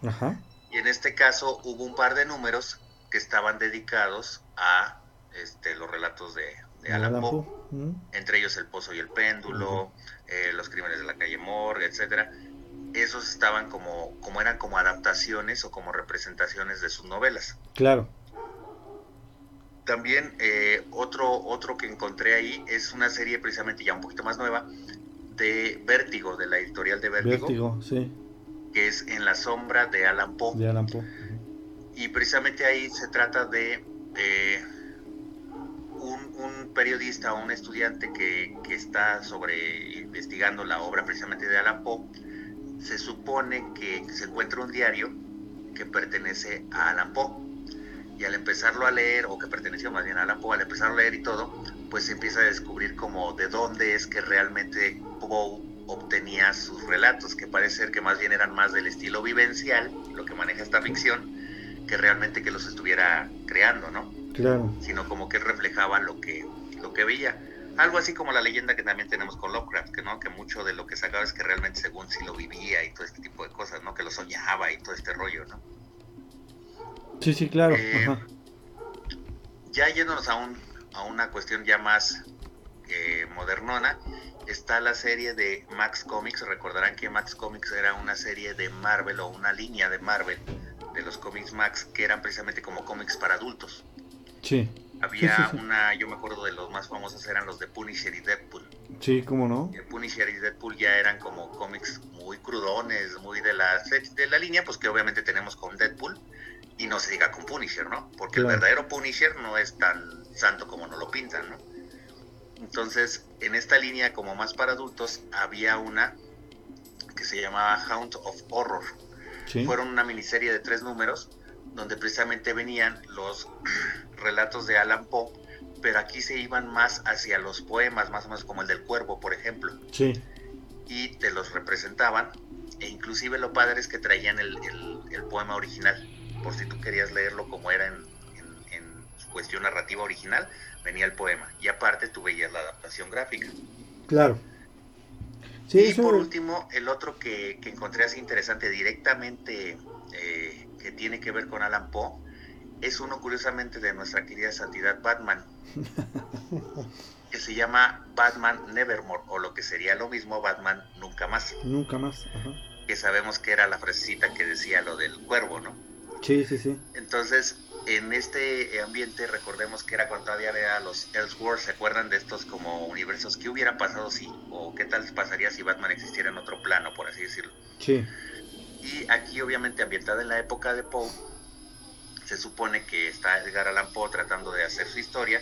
Ajá. Y en este caso hubo un par de números que estaban dedicados a este, los relatos de, de Alan Poe. Mm. entre ellos El Pozo y el Péndulo, eh, Los Crímenes de la Calle Morgue, etcétera. Esos estaban como, como eran como adaptaciones o como representaciones de sus novelas. Claro. También eh, otro, otro que encontré ahí es una serie precisamente ya un poquito más nueva de Vértigo, de la editorial de Vértigo, Vértigo, sí. que es En la sombra de Alan Poe. De Alan Poe. y precisamente ahí se trata de eh, un, un periodista o un estudiante que, que está sobre investigando la obra precisamente de Alan Poe. Se supone que se encuentra un diario que pertenece a Alan Poe. Y al empezarlo a leer, o que perteneció más bien a Alan Poe, al empezarlo a leer y todo, pues se empieza a descubrir como de dónde es que realmente Poe obtenía sus relatos, que parece ser que más bien eran más del estilo vivencial, lo que maneja esta ficción, que realmente que los estuviera creando, ¿no? Claro. Sino como que reflejaba lo que, lo que veía. Algo así como la leyenda que también tenemos con Lovecraft, que no, que mucho de lo que sacaba es que realmente según si lo vivía y todo este tipo de cosas, ¿no? Que lo soñaba y todo este rollo, ¿no? Sí, sí, claro. Eh, Ajá. Ya yéndonos a, un, a una cuestión ya más eh, modernona, está la serie de Max Comics. Recordarán que Max Comics era una serie de Marvel o una línea de Marvel de los cómics Max que eran precisamente como cómics para adultos. Sí. Había Sí, sí, sí. una, yo me acuerdo de los más famosos eran los de Punisher y Deadpool. Sí, cómo no. Eh, Punisher y Deadpool ya eran como cómics muy crudones, muy de la, de la línea, pues que obviamente tenemos con Deadpool y no se diga con Punisher, ¿no? Porque Claro. el verdadero Punisher no es tan santo como nos lo pintan, ¿no? Entonces, en esta línea como más para adultos, había una que se llamaba Hound of Horror. Sí. Fueron una miniserie de tres números donde precisamente venían los relatos de Alan Poe, pero aquí se iban más hacia los poemas, más o menos como el del cuervo, por ejemplo Sí. y te los representaban e inclusive lo padre es que traían el, el- el poema original por si tú querías leerlo como era en, cuestión narrativa original venía el poema y aparte tú veías la adaptación gráfica Claro. Sí, y eso. por último el otro que, que encontré así interesante directamente eh, que tiene que ver con Alan Poe es uno curiosamente de nuestra querida santidad Batman que se llama Batman Nevermore o lo que sería lo mismo Batman Nunca Más Nunca más. Ajá. que sabemos que era la frasecita que decía lo del cuervo, ¿no? Sí, sí, sí. Entonces, en este ambiente, recordemos que era cuando todavía había los Elseworlds, ¿se acuerdan de estos como universos? ¿Qué hubiera pasado si, o qué tal pasaría si Batman existiera en otro plano, por así decirlo? Sí. Y aquí, obviamente, ambientada en la época de Poe, se supone que está Edgar Allan Poe tratando de hacer su historia,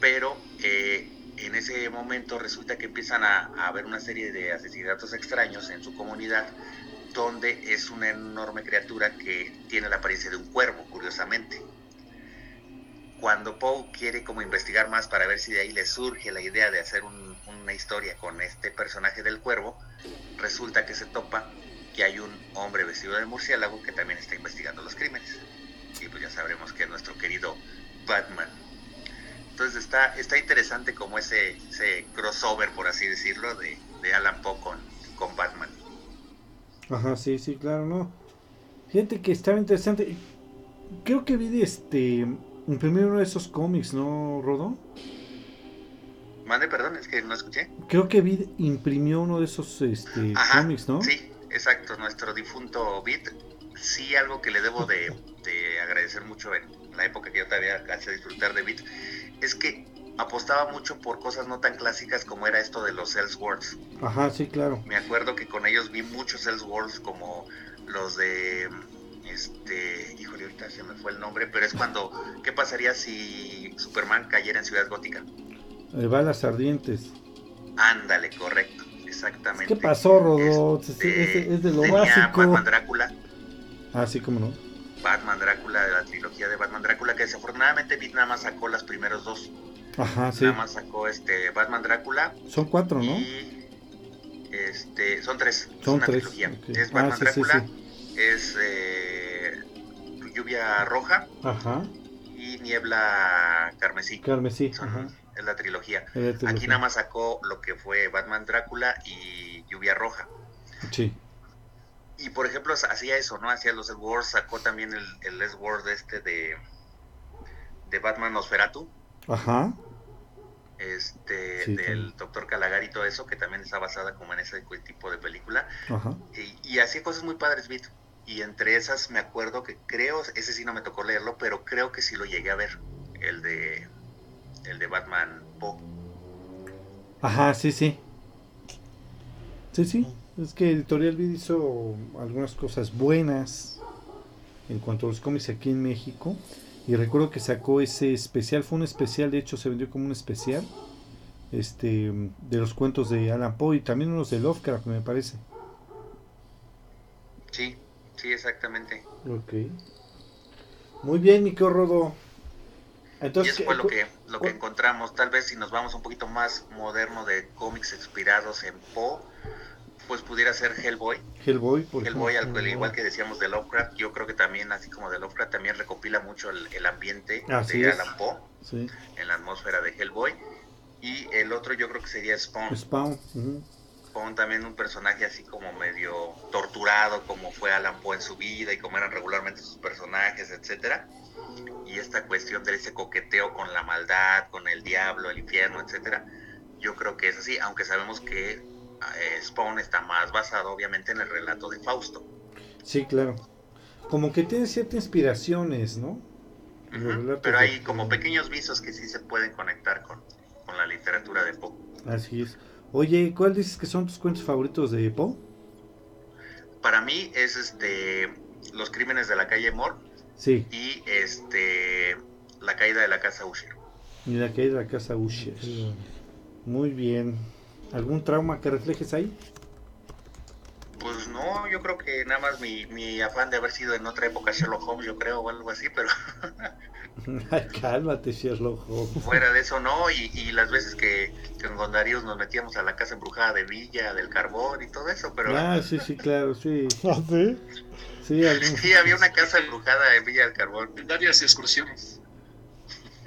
pero eh, en ese momento resulta que empiezan a, a haber una serie de asesinatos extraños en su comunidad, donde es una enorme criatura que tiene la apariencia de un cuervo, curiosamente. Cuando Poe quiere como investigar más para ver si de ahí le surge la idea de hacer un- una historia con este personaje del cuervo, resulta que se topa que hay un hombre vestido de murciélago que también está investigando los crímenes. Y pues ya sabremos que es nuestro querido Batman. Entonces está, está interesante como ese, ese crossover, por así decirlo, de, de Alan Poe con, con Batman. Ajá, sí, sí, claro, no. Fíjate que estaba interesante. Creo que vi de este. Imprimir uno de esos cómics, ¿no, Rodo? Mande, perdón, es que no escuché. Creo que vi imprimió uno de esos este, Ajá, cómics, ¿no? Sí, exacto, nuestro difunto Beat. Sí, algo que le debo de, de agradecer mucho en la época que yo todavía alcancé a disfrutar de Beat, es que apostaba mucho por cosas no tan clásicas como era esto de los Elseworlds. Ajá, sí, claro. Me acuerdo que con ellos vi muchos Elseworlds como los de este, híjole, ahorita se me fue el nombre, pero es cuando ¿qué pasaría si Superman cayera en Ciudad Gótica? Eh, balas ardientes. Ándale, correcto, exactamente. ¿Qué pasó, Rodo? Es, Este, es- es de lo tenía básico. Batman Drácula, Ah, sí, cómo no. Batman Drácula de la trilogía de Batman Drácula, que desafortunadamente más sacó las primeros dos. Ajá, sí. Nada más sacó este Batman Drácula Son cuatro, ¿no? y este son tres. es Son una tres, trilogía. Es Ah, Batman sí, Drácula, es eh, Lluvia Roja Ajá. y Niebla Carmesí. Carmesí. Son- Ajá. es la trilogía. Aquí nada más sacó lo que fue Batman Drácula y Lluvia Roja. Sí. Y por ejemplo, hacía eso, ¿no? Hacía los Elseworlds, sacó también el, el Elseworld este de, de Batman Nosferatu, Ajá. Este, Sí, del. Doctor Caligari y todo eso, que también está basada como en ese tipo de película. Ajá. Y, y hacía cosas muy padres, Beat. Y entre esas me acuerdo que creo, ese sí no me tocó leerlo, pero creo que sí lo llegué a ver, el de, el de Batman Poe. Ajá, sí, sí. Sí, sí. Es que Editorial Vid hizo algunas cosas buenas en cuanto a los cómics aquí en México. Y recuerdo que sacó ese especial, fue un especial, de hecho se vendió como un especial. Este, de los cuentos de Alan Poe y también unos de Lovecraft, me parece. Sí, sí, exactamente. Ok. Muy bien, mi Rodo. y Entonces, eso fue ¿qué- lo que, lo que encontramos. Tal vez si nos vamos un poquito más moderno de cómics inspirados en Poe, pues pudiera ser Hellboy. Hellboy, por Hellboy, al, ejemplo. al igual que decíamos de Lovecraft, yo creo que también, así como de Lovecraft, también recopila mucho el, el ambiente Así de. Alan Poe Sí, en la atmósfera de Hellboy. Y el otro yo creo que sería Spawn. Spawn. Spawn también un personaje así como medio torturado, como fue Alan Poe en su vida y como eran regularmente sus personajes, etcétera. Y esta cuestión de ese coqueteo con la maldad, con el diablo, el infierno, etcétera, yo creo que es así, aunque sabemos que Spawn está más basado obviamente en el relato de Fausto. Sí, claro. Como que tiene ciertas inspiraciones, ¿no? Pero hay como pequeños visos que sí se pueden conectar con, con la literatura de Poe. Así es. Oye, ¿cuál dices que son tus cuentos favoritos de Poe? Para mí es este Los crímenes de la calle Moore Sí, y este La caída de la casa Usher. y la caída de la casa Usher. Muy bien. ¿Algún trauma que reflejes ahí? Pues no, yo creo que nada más mi, mi afán de haber sido en otra época Sherlock Holmes, yo creo, o algo así, pero Ay, Cálmate, Sherlock Holmes. fuera de eso no, y, y las veces que, que con Darío nos metíamos a la casa embrujada de Villa, del Carbón y todo eso, pero Ah, sí, sí, claro, sí. ¿Ah, sí? Sí, algún- sí, había una casa embrujada en Villa del Carbón. Varias excursiones.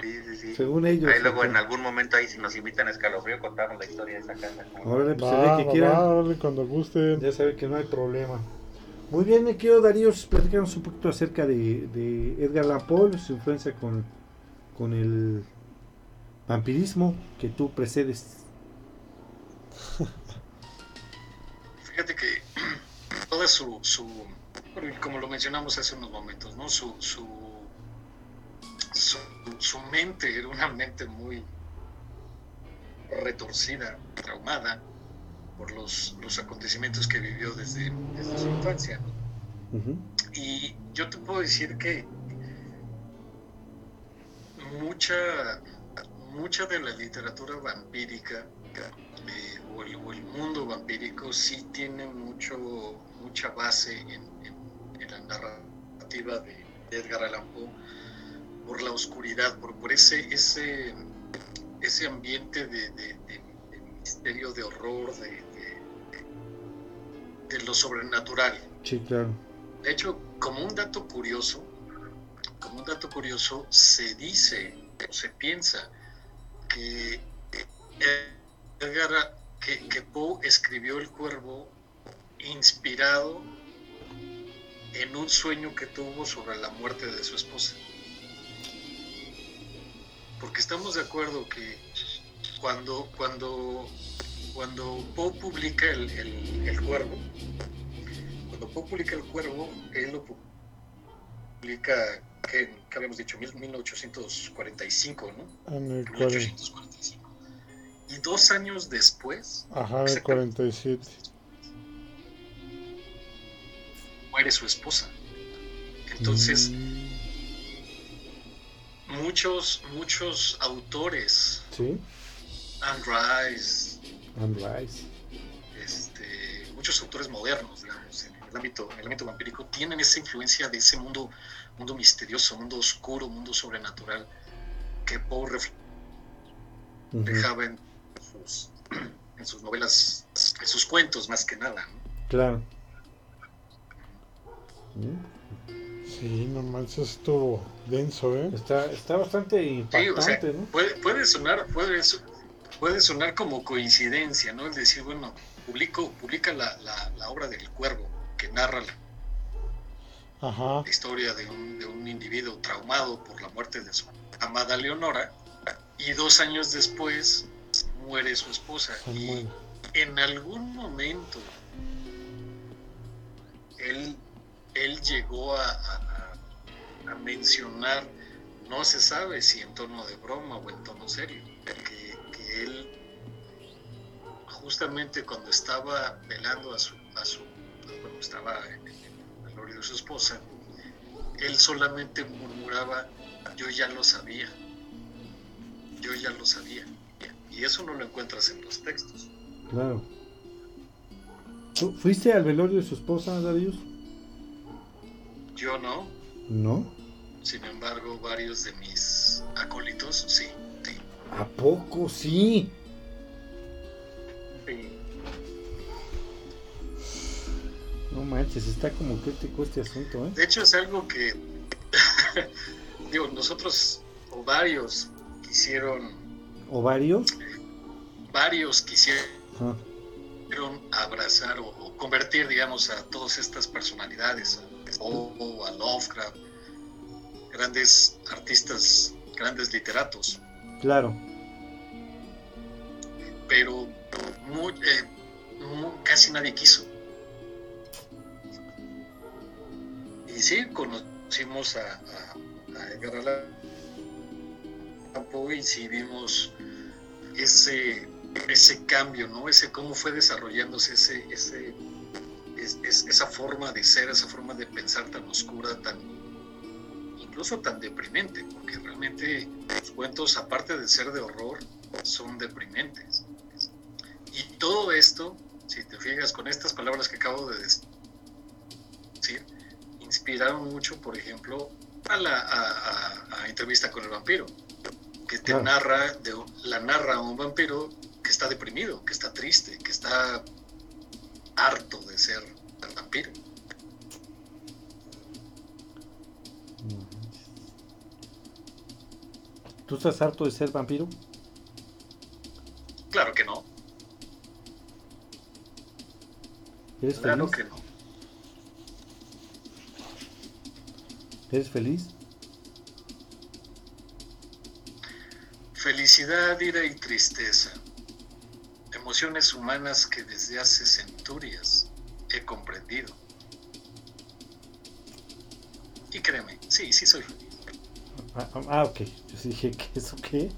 Sí, sí, sí. según ellos. Ahí luego en algún momento ahí si nos invitan a Escalofrío contamos la historia de esa casa. Órale, pues Va, el día que va, quieran. va, órale, cuando gusten. Ya sabe que no hay problema. Muy bien, me quiero Darío, platicarnos un poquito acerca de, de Edgar Allan Poe, su influencia con, con el vampirismo que tú precedes. Fíjate que toda su, su como lo mencionamos hace unos momentos, ¿no? Su, su, su, su mente era una mente muy retorcida, traumada por los, los acontecimientos que vivió desde, desde su infancia. Y yo te puedo decir que mucha, mucha de la literatura vampírica eh, o, el, o el mundo vampírico sí tiene mucho, mucha base en, en- en la narrativa de Edgar Allan Poe por la oscuridad, por, por ese, ese, ese ambiente de, de- de- de misterio, de horror, de, lo sobrenatural. Sí, claro. De hecho, como un dato curioso, como un dato curioso, se dice, o se piensa que Edgar, que, que Poe escribió El Cuervo inspirado en un sueño que tuvo sobre la muerte de su esposa. Porque estamos de acuerdo que cuando, cuando, cuando Poe publica el, el, el Cuervo, cuando Poe publica El Cuervo, él lo publica, ¿qué, qué habíamos dicho? Mil- 1845, ¿no? En el 40, 1845. Y dos años después ajá, en el 47. muere su esposa. Entonces, Mm, muchos, muchos autores, Sí, Anne Rice, and Rice. este, muchos autores modernos, digamos, en el ámbito, en el ámbito vampírico, tienen esa influencia de ese mundo, mundo misterioso, mundo oscuro, mundo sobrenatural que Poe reflejaba en sus, en sus novelas, en sus cuentos más que nada. ¿no? Claro. Sí, no manches, estuvo denso, ¿eh? Está, está bastante Sí, impactante, o sea, ¿no? puede, puede sonar, puede, su- puede sonar como coincidencia, ¿no? El decir, bueno, publico, publica la, la- la obra del cuervo que narra la Ajá. historia de un, de un individuo traumado por la muerte de su amada Leonora y dos años después muere su esposa. se Y muere. en algún momento él, él llegó a, a- a- mencionar, no se sabe si en tono de broma o en tono serio, que, que él justamente cuando estaba velando a su, a su bueno, estaba en, en el velorio de su esposa, él solamente murmuraba, yo ya lo sabía, yo ya lo sabía. Y eso no lo encuentras en los textos. Claro. ¿Tú ¿Fuiste al velorio de su esposa, Darius? Yo no, No. sin embargo, varios de mis acólitos sí. sí. ¿A poco sí? No manches, está como crítico este asunto, ¿eh? De hecho, es algo que, digo, nosotros, o varios, quisieron, ¿Ovarios? varios quisieron Ajá. decidieron abrazar o, convertir, digamos, a todas estas personalidades, a Poe, a Lovecraft, grandes artistas, grandes literatos. Claro. Pero eh, casi nadie quiso. Y sí, conocimos a, a, Edgar Allan Poe y sí vimos ese ese cambio, ¿no? Ese cómo fue desarrollándose ese, ese, esa forma de ser, esa forma de pensar tan oscura, tan incluso tan deprimente, porque realmente los cuentos, aparte de ser de horror, son deprimentes. Y todo esto, si te fijas con estas palabras que acabo de decir, inspiraron mucho, por ejemplo, a la entrevista con el vampiro, que te narra, de, la narra un vampiro que está deprimido, que está triste, que está harto de ser vampiro. ¿Tú estás harto de ser vampiro? Claro que no. ¿Eres claro feliz? que no. ¿Eres feliz? Felicidad, ira y tristeza emociones humanas que desde hace he comprendido. Y créeme, sí, sí soy feliz. Ah, ah, ah ok. Yo dije, ¿qué eso qué?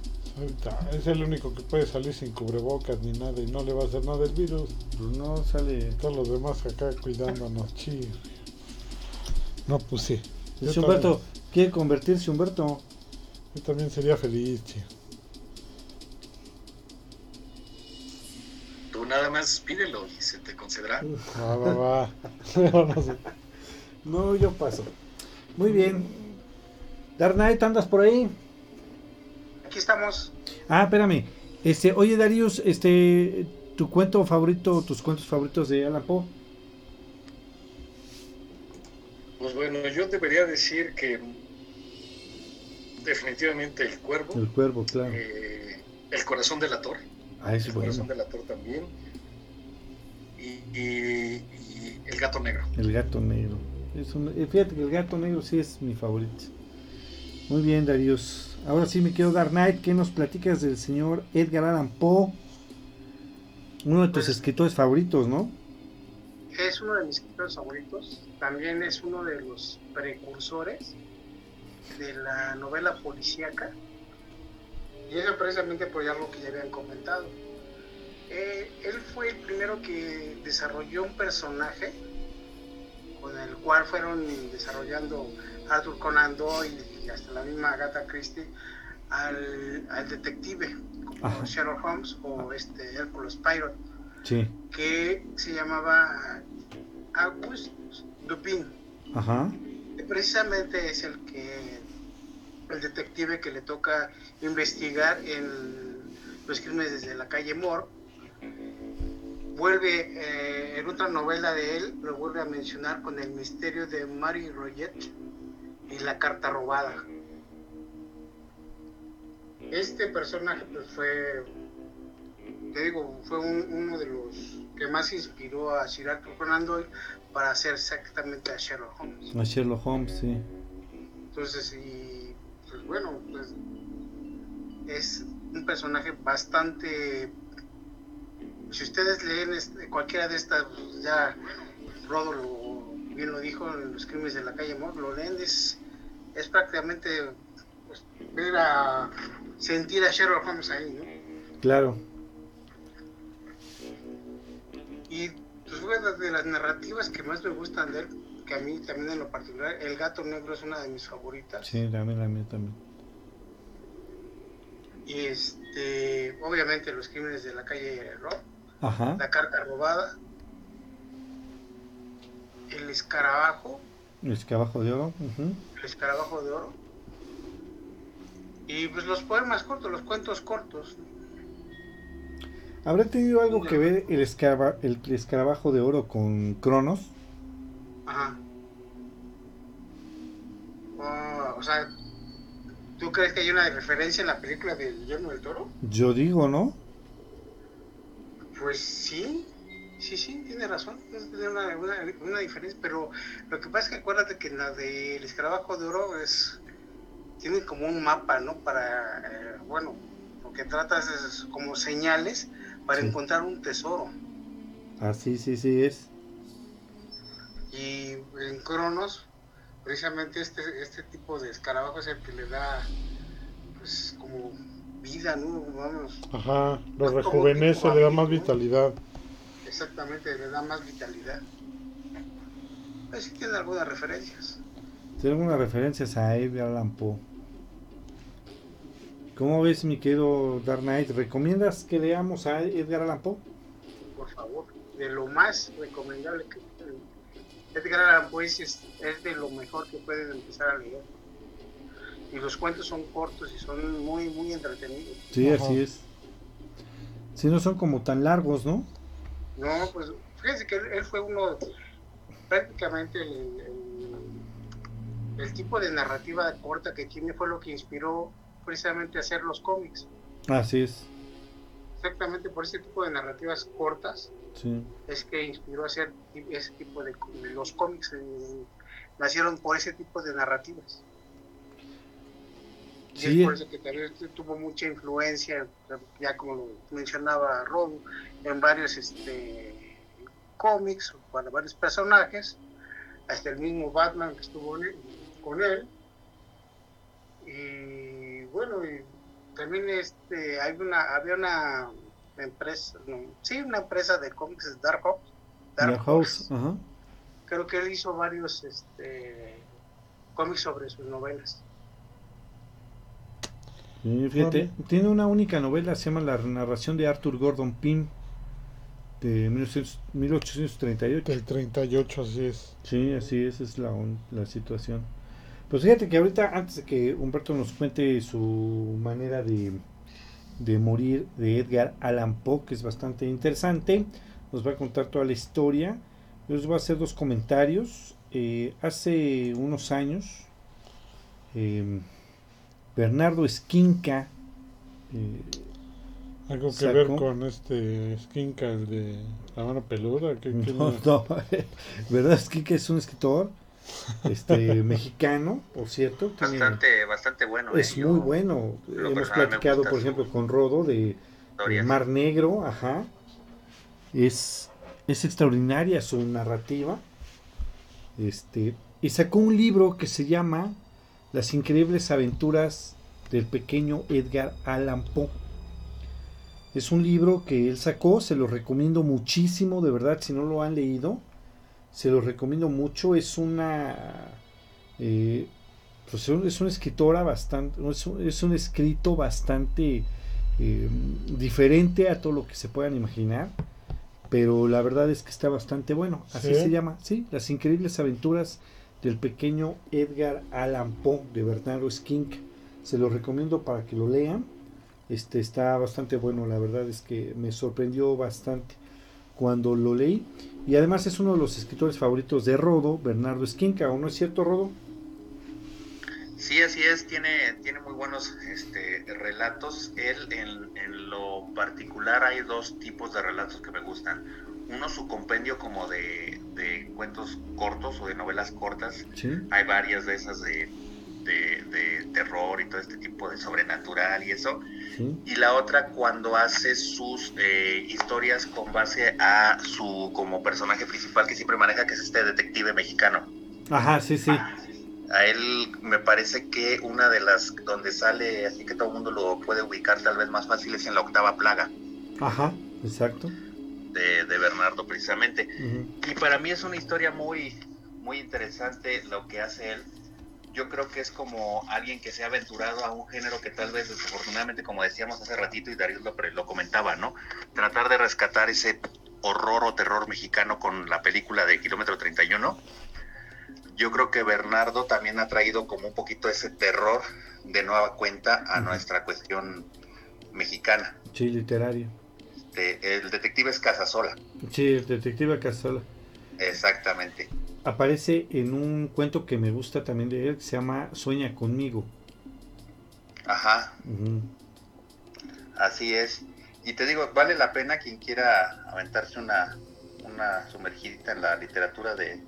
Es el único que puede salir sin cubrebocas ni nada y no le va a hacer nada el virus. Pues no sale. Todos los demás acá cuidándonos, chido. No, pues sí. Humberto, ¿quiere convertirse Humberto? Yo también sería feliz, chido. Nada más pídelo y se te concederá. no, yo paso. Muy bien. Dark Knight, ¿andas por ahí? Aquí estamos. Ah, espérame. Este, oye Darius, este, tu cuento favorito, tus cuentos favoritos de Alan Poe. Pues bueno, yo debería decir que definitivamente el cuervo. El cuervo, claro. Eh, el corazón de la torre. Ah, el corazón de la torre también y, El Gato Negro. El Gato Negro. Es un, eh, fíjate que el Gato Negro sí es mi favorito. Muy bien, Darius. Ahora sí me quiero dar Knight. ¿Qué nos platicas del señor Edgar Allan Poe? Uno de tus pues, escritores favoritos, ¿no? Es uno de mis escritores favoritos. También es uno de los precursores de la novela policíaca. Y eso precisamente por algo que ya habían comentado eh, él fue el primero que desarrolló un personaje con el cual fueron desarrollando Arthur Conan Doyle y hasta la misma Agatha Christie al, detective como Sherlock Holmes o este Hércules Poirot que se llamaba Auguste Dupin. Precisamente es el que el detective que le toca investigar en los crímenes desde la calle Moore vuelve eh, en otra novela de él, lo vuelve a mencionar con el misterio de Marie Roget y la carta robada. Este personaje pues fue, te digo, fue uno de los que más inspiró a Sir Arthur Conan Doyle para hacer exactamente a Sherlock Holmes. A Sherlock Holmes, sí. Entonces, y pues bueno, pues es un personaje bastante si ustedes leen este, cualquiera de estas, pues, ya Rodo bien lo dijo en los crímenes de la calle Mor, lo leen, es, prácticamente pues, ver a sentir a Sherlock Holmes ahí, ¿no? Claro. Y pues de las narrativas que más me gustan de él, que a mí también en lo particular, El gato negro es una de mis favoritas. Sí, también, la mía también. Y este, obviamente los crímenes de la calle Rob Ajá. la carta robada, el escarabajo, el escarabajo de oro, el escarabajo de oro, y pues los poemas cortos, los cuentos cortos. ¿Habrá tenido algo que ver el, el escarabajo de oro con Cronos? Ajá. Oh, o sea, ¿tú crees que hay una referencia en la película de Guillermo del Toro? Yo digo, ¿no? Pues sí. Sí, sí, tiene razón, tiene una, una, una, diferencia, pero lo que pasa es que acuérdate que la del escarabajo de oro es, tiene como un mapa, ¿no? Para, eh, bueno, lo que tratas es como señales para Sí. encontrar un tesoro. Ah, sí, sí, sí es. Y en Cronos, precisamente este, este tipo de escarabajo es el que le da, pues, como vida, ¿no? Vamos, Ajá, lo rejuvenece, tipo le da más ¿no? vitalidad. exactamente, le da más vitalidad. Pues sí tiene algunas referencias. Tiene algunas referencias a Edgar Allan Poe. ¿Cómo ves, mi querido Dark Knight? ¿Recomiendas que leamos a Edgar Allan Poe? por favor, de lo más recomendable que Edgar Allan Poe es, es de lo mejor que pueden empezar a leer. Y los cuentos son cortos y son muy, muy entretenidos. Sí, Ajá. así es. Si no son como tan largos, ¿no? No, pues fíjense que él, él fue uno, prácticamente el, el- el tipo de narrativa corta que tiene fue lo que inspiró precisamente a hacer los cómics. Así es. Exactamente por ese tipo de narrativas cortas Sí. es que inspiró a hacer ese tipo de los cómics eh, nacieron por ese tipo de narrativas y Sí. es por eso que también tuvo mucha influencia ya como lo mencionaba Rob en varios este cómics para varios personajes hasta el mismo Batman que estuvo con él y bueno y también este hay una había una empresa no, sí una empresa de cómics Dark Horse Dark House. Horse. Creo que él hizo varios este cómics sobre sus novelas Sí, fíjate, tiene una única novela, se llama La narración de Arthur Gordon Pym, de 1900 1838. Del 38, así es. Sí, así es, es la, la situación. Pues fíjate que ahorita, antes de que Humberto nos cuente su manera de, de morir de Edgar Allan Poe, que es bastante interesante, nos va a contar toda la historia. Yo les voy a hacer dos comentarios. Eh, hace unos años, eh, Bernardo Esquinca, eh, Algo que Sacó. ver con este Skinka, el de la mano peluda. que No, no, ¿verdad? Es que es un escritor este, mexicano, por cierto. tiene- Bastante, bastante bueno. es ¿eh? Muy bueno. lo Hemos platicado, por su ejemplo, con Rodo de, de. Mar Negro, ajá. Es, es extraordinaria su narrativa. Este, y sacó un libro que se llama Las increíbles aventuras del pequeño Edgar Allan Poe. Es un libro que él sacó, se lo recomiendo muchísimo, de verdad, si no lo han leído, se lo recomiendo mucho. Es una, eh, pues es una escritora bastante, es un, es un escrito bastante eh, diferente a todo lo que se puedan imaginar, pero la verdad es que está bastante bueno. Así ¿Sí? se llama, sí, Las increíbles aventuras del pequeño Edgar Allan Poe de Bernardo Skink. Se lo recomiendo para que lo lean. Este está bastante bueno, la verdad es que me sorprendió bastante cuando lo leí. Y además es uno de los escritores favoritos de Rodo, Bernardo Esquinca, ¿o no es cierto, Rodo? Sí, así es, tiene, tiene muy buenos este, relatos. Él, en, en lo particular, hay dos tipos de relatos que me gustan. Uno, su compendio como de, de cuentos cortos o de novelas cortas. Sí. Hay varias de esas de, de, de terror y todo este tipo de sobrenatural y eso. Sí. Y la otra, cuando hace sus eh, historias con base a su como personaje principal que siempre maneja, que es este detective mexicano. Ajá, sí, sí. A él me parece que una de las donde sale, así que todo el mundo lo puede ubicar tal vez más fácil, es en la octava plaga Ajá, exacto. De, de Bernardo precisamente. Y para mí es una historia muy, muy interesante lo que hace él. Yo creo que es como alguien que se ha aventurado a un género que tal vez desafortunadamente, como decíamos hace ratito y Darío lo, lo comentaba, ¿no? Tratar de rescatar ese horror o terror mexicano con la película de Kilómetro 31. Yo creo que Bernardo también ha traído como un poquito ese terror de nueva cuenta a nuestra cuestión mexicana. Sí, literario. El detective es Casasola, Sí, el detective Casola. exactamente. Aparece en un cuento que me gusta también de él, que se llama Sueña conmigo. Ajá. Así es. Y te digo, vale la pena quien quiera aventarse una, una sumergidita en la literatura de,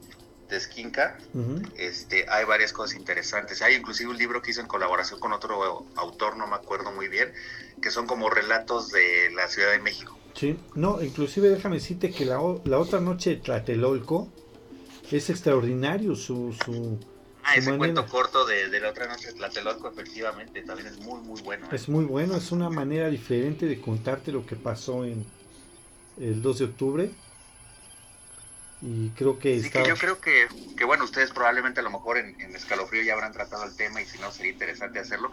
de Skinka, Ujú. este, hay varias cosas interesantes. Hay inclusive un libro que hizo en colaboración con otro autor, no me acuerdo muy bien, que son como relatos de la Ciudad de México. Sí, no, inclusive déjame decirte que la, la otra noche de Tlatelolco es extraordinario su, su, Ah, su ese manera. cuento corto de, de la otra noche de Tlatelolco, efectivamente, también es muy, muy bueno. ¿eh? Es muy bueno, es una manera diferente de contarte lo que pasó en el 2 de octubre. Y creo que Así está... que yo creo que, que, bueno, ustedes probablemente a lo mejor en, en Escalofrío ya habrán tratado el tema y si no sería interesante hacerlo.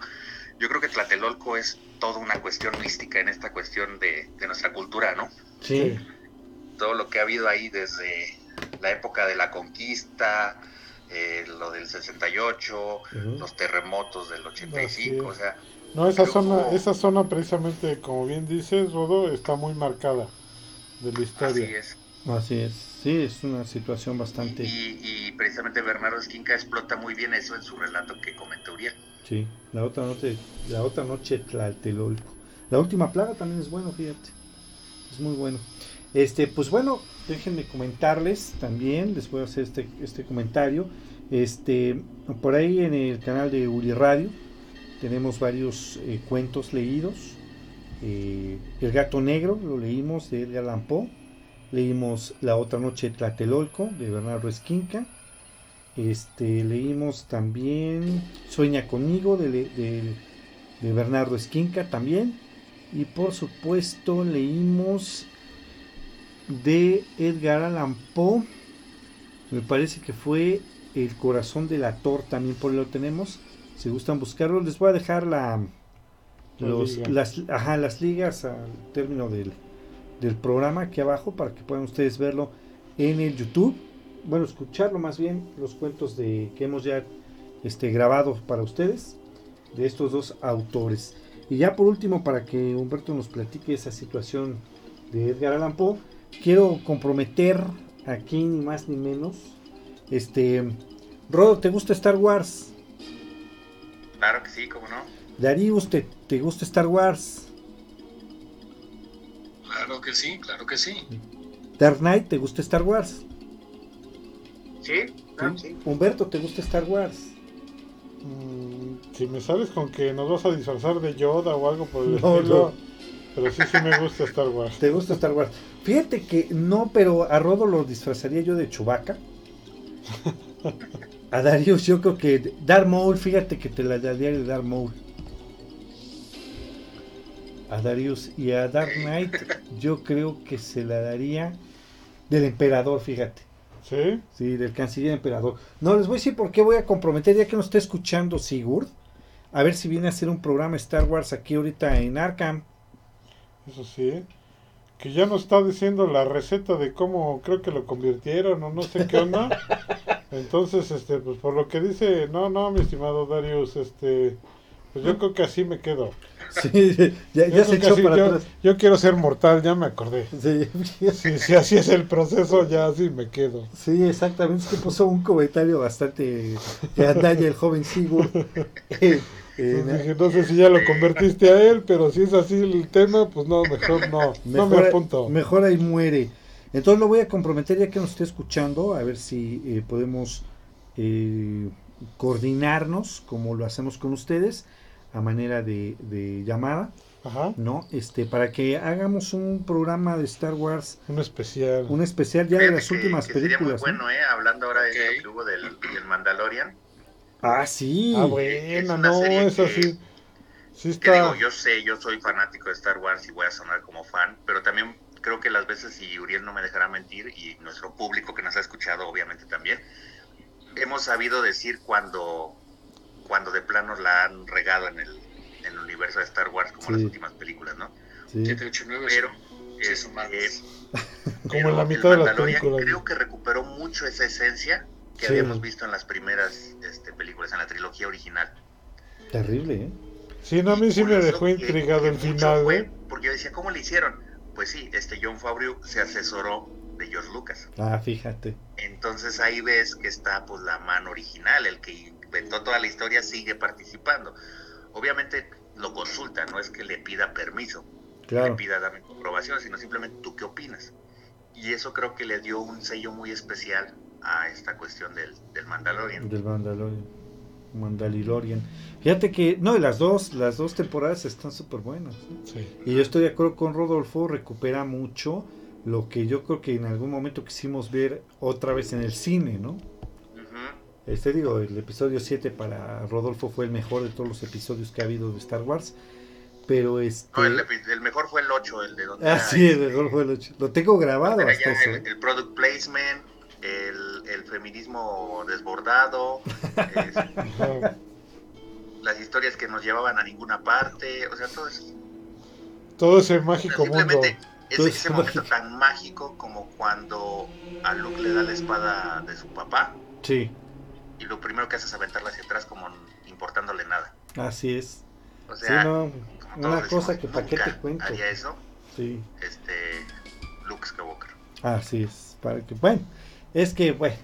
Yo creo que Tlatelolco es toda una cuestión mística en esta cuestión de, de nuestra cultura, ¿no? Sí, Todo lo que ha habido ahí desde la época de la conquista, eh, lo del 68, Ujú. los terremotos del 85, o sea, No, esa zona, como- esa zona precisamente, como bien dices, Rodo, está muy marcada de la así historia. es. así es. Sí, es una situación bastante... Y, y precisamente Bernardo Esquinca explota muy bien eso en su relato que comentó Uriel. Sí, la otra noche, la otra noche Tlatelolco. La última plaga también es bueno, fíjate. Es muy bueno. Este, pues bueno, déjenme comentarles también, les voy a hacer este, este comentario. Este, por ahí en el canal de Uri Radio tenemos varios eh, cuentos leídos. Eh, el gato negro lo leímos de Edgar Poe. Leímos La otra noche Tlatelolco de Bernardo Esquinca. Este, leímos también Sueña conmigo de, de- de Bernardo Esquinca también. Y por supuesto leímos de Edgar Allan Poe. Me parece que fue El corazón del Thor también por ahí lo tenemos. Si gustan buscarlo, les voy a dejar la, La los- las, ajá, las ligas al término del, del programa aquí abajo para que puedan ustedes verlo en el YouTube. Bueno, escucharlo más bien, los cuentos de que hemos ya este, grabado para ustedes de estos dos autores. Y ya por último, para que Humberto nos platique esa situación de Edgar Allan Poe, quiero comprometer aquí ni más ni menos. Este, Rodo, ¿te gusta Star Wars? Claro que sí, cómo no. Darius, ¿te, te gusta Star Wars? Claro que sí, claro que sí. Dark Knight, ¿te gusta Star Wars? Sí, claro, sí. Humberto, ¿te gusta Star Wars? Mm, si me sales con que nos vas a disfrazar de Yoda o algo por el No, estilo, no. pero sí, sí me gusta Star Wars. ¿Te gusta Star Wars? Fíjate que no, pero a Rodo lo disfrazaría yo de Chewbacca. A Darius yo creo que Darth Maul, fíjate que te la daría de Darth Maul. A Darius y a Dark Knight yo creo que se la daría del emperador, fíjate. ¿Sí? Sí, del canciller emperador. No, les voy a decir por qué voy a comprometer, ya que nos está escuchando Sigurd. A ver si viene a hacer un programa Star Wars aquí ahorita en Arkham. Eso sí. Que ya nos está diciendo la receta de cómo creo que lo convirtieron o no sé qué onda. Entonces, este, pues por lo que dice, no, no, mi estimado Darius, este, pues yo creo que así me quedo. Sí, ya, ya se echó para yo, atrás. yo quiero ser mortal, ya me acordé. Sí, Si, si así es el proceso, ya así me quedo. sí, exactamente. Es que puso un comentario bastante que el joven Sigurd. Eh, eh, dije, no sé si ya lo convertiste a él, pero si es así el tema, pues no, mejor no, no me mejor, apunto. mejor ahí muere. Entonces lo voy a comprometer ya que nos esté escuchando, a ver si eh, podemos eh, coordinarnos como lo hacemos con ustedes a manera de, de llamada, Ajá, ¿no? Este, para que hagamos un programa de Star Wars, un especial. un especial ya de Fíjate las que- últimas que sería muy películas. ¿no? bueno, ¿eh? Hablando ahora de Ok. eso que hubo del, del Mandalorian. Ah, sí. Ah, Es buena, una no, serie es que- así. Sí Que digo, está. yo sé, yo soy fanático de Star Wars y voy a sonar como fan, pero también creo que las veces, y Uriel no me dejará mentir, y nuestro público que nos ha escuchado obviamente también, hemos sabido decir cuando, cuando de plano la han regado en el, en el universo de Star Wars, como Sí. las últimas películas, ¿no? Sí. 7, 8, 9 Pero, sí, son este. Como en la el mitad de Mandalorian películas. Creo que recuperó mucho esa esencia que Sí. habíamos visto en las primeras este, películas, en la trilogía original. Terrible, ¿eh? Sí, no, a mí sí me dejó intrigado que el final, fue, ¿eh? Porque yo decía, ¿cómo le hicieron? Pues sí, este John Favreau se asesoró de George Lucas. Ah, fíjate. Entonces ahí ves que está pues la mano original, el que inventó toda la historia sigue participando. Obviamente lo consulta, no es que le pida permiso, Claro. le pida dame tu aprobación, sino simplemente tú qué opinas. y eso creo que le dio un sello muy especial a esta cuestión del, del Mandalorian. Del Mandalorian. Mandalorian. Fíjate que, no, las dos, las dos temporadas están súper buenas. Sí. Y yo estoy de acuerdo con Rodolfo, recupera mucho lo que yo creo que en algún momento quisimos ver otra vez en el cine, ¿no? Este digo, el episodio 7 para Rodolfo fue el mejor de todos los episodios que ha habido de Star Wars. Pero este. No, el, el mejor fue el 8, el de donde Ah, sí, el este, mejor fue el ocho. Lo tengo grabado hasta eso. el, ¿eh? el product placement, el, el feminismo desbordado, es- Ajá. las historias que nos llevaban a ninguna parte, o sea, todo eso. Todo ese mágico mundo. Simplemente es Todo ese ese momento mágico. tan mágico como cuando a Luke le da la espada de su papá Sí, y lo primero que hace es aventarla hacia atrás como importándole nada. así es. O Sí, sea, no, todos una cosa decimos, que para qué te cuento. haría eso Sí, este Luke Skywalker. así es. Para que, bueno, es que, bueno,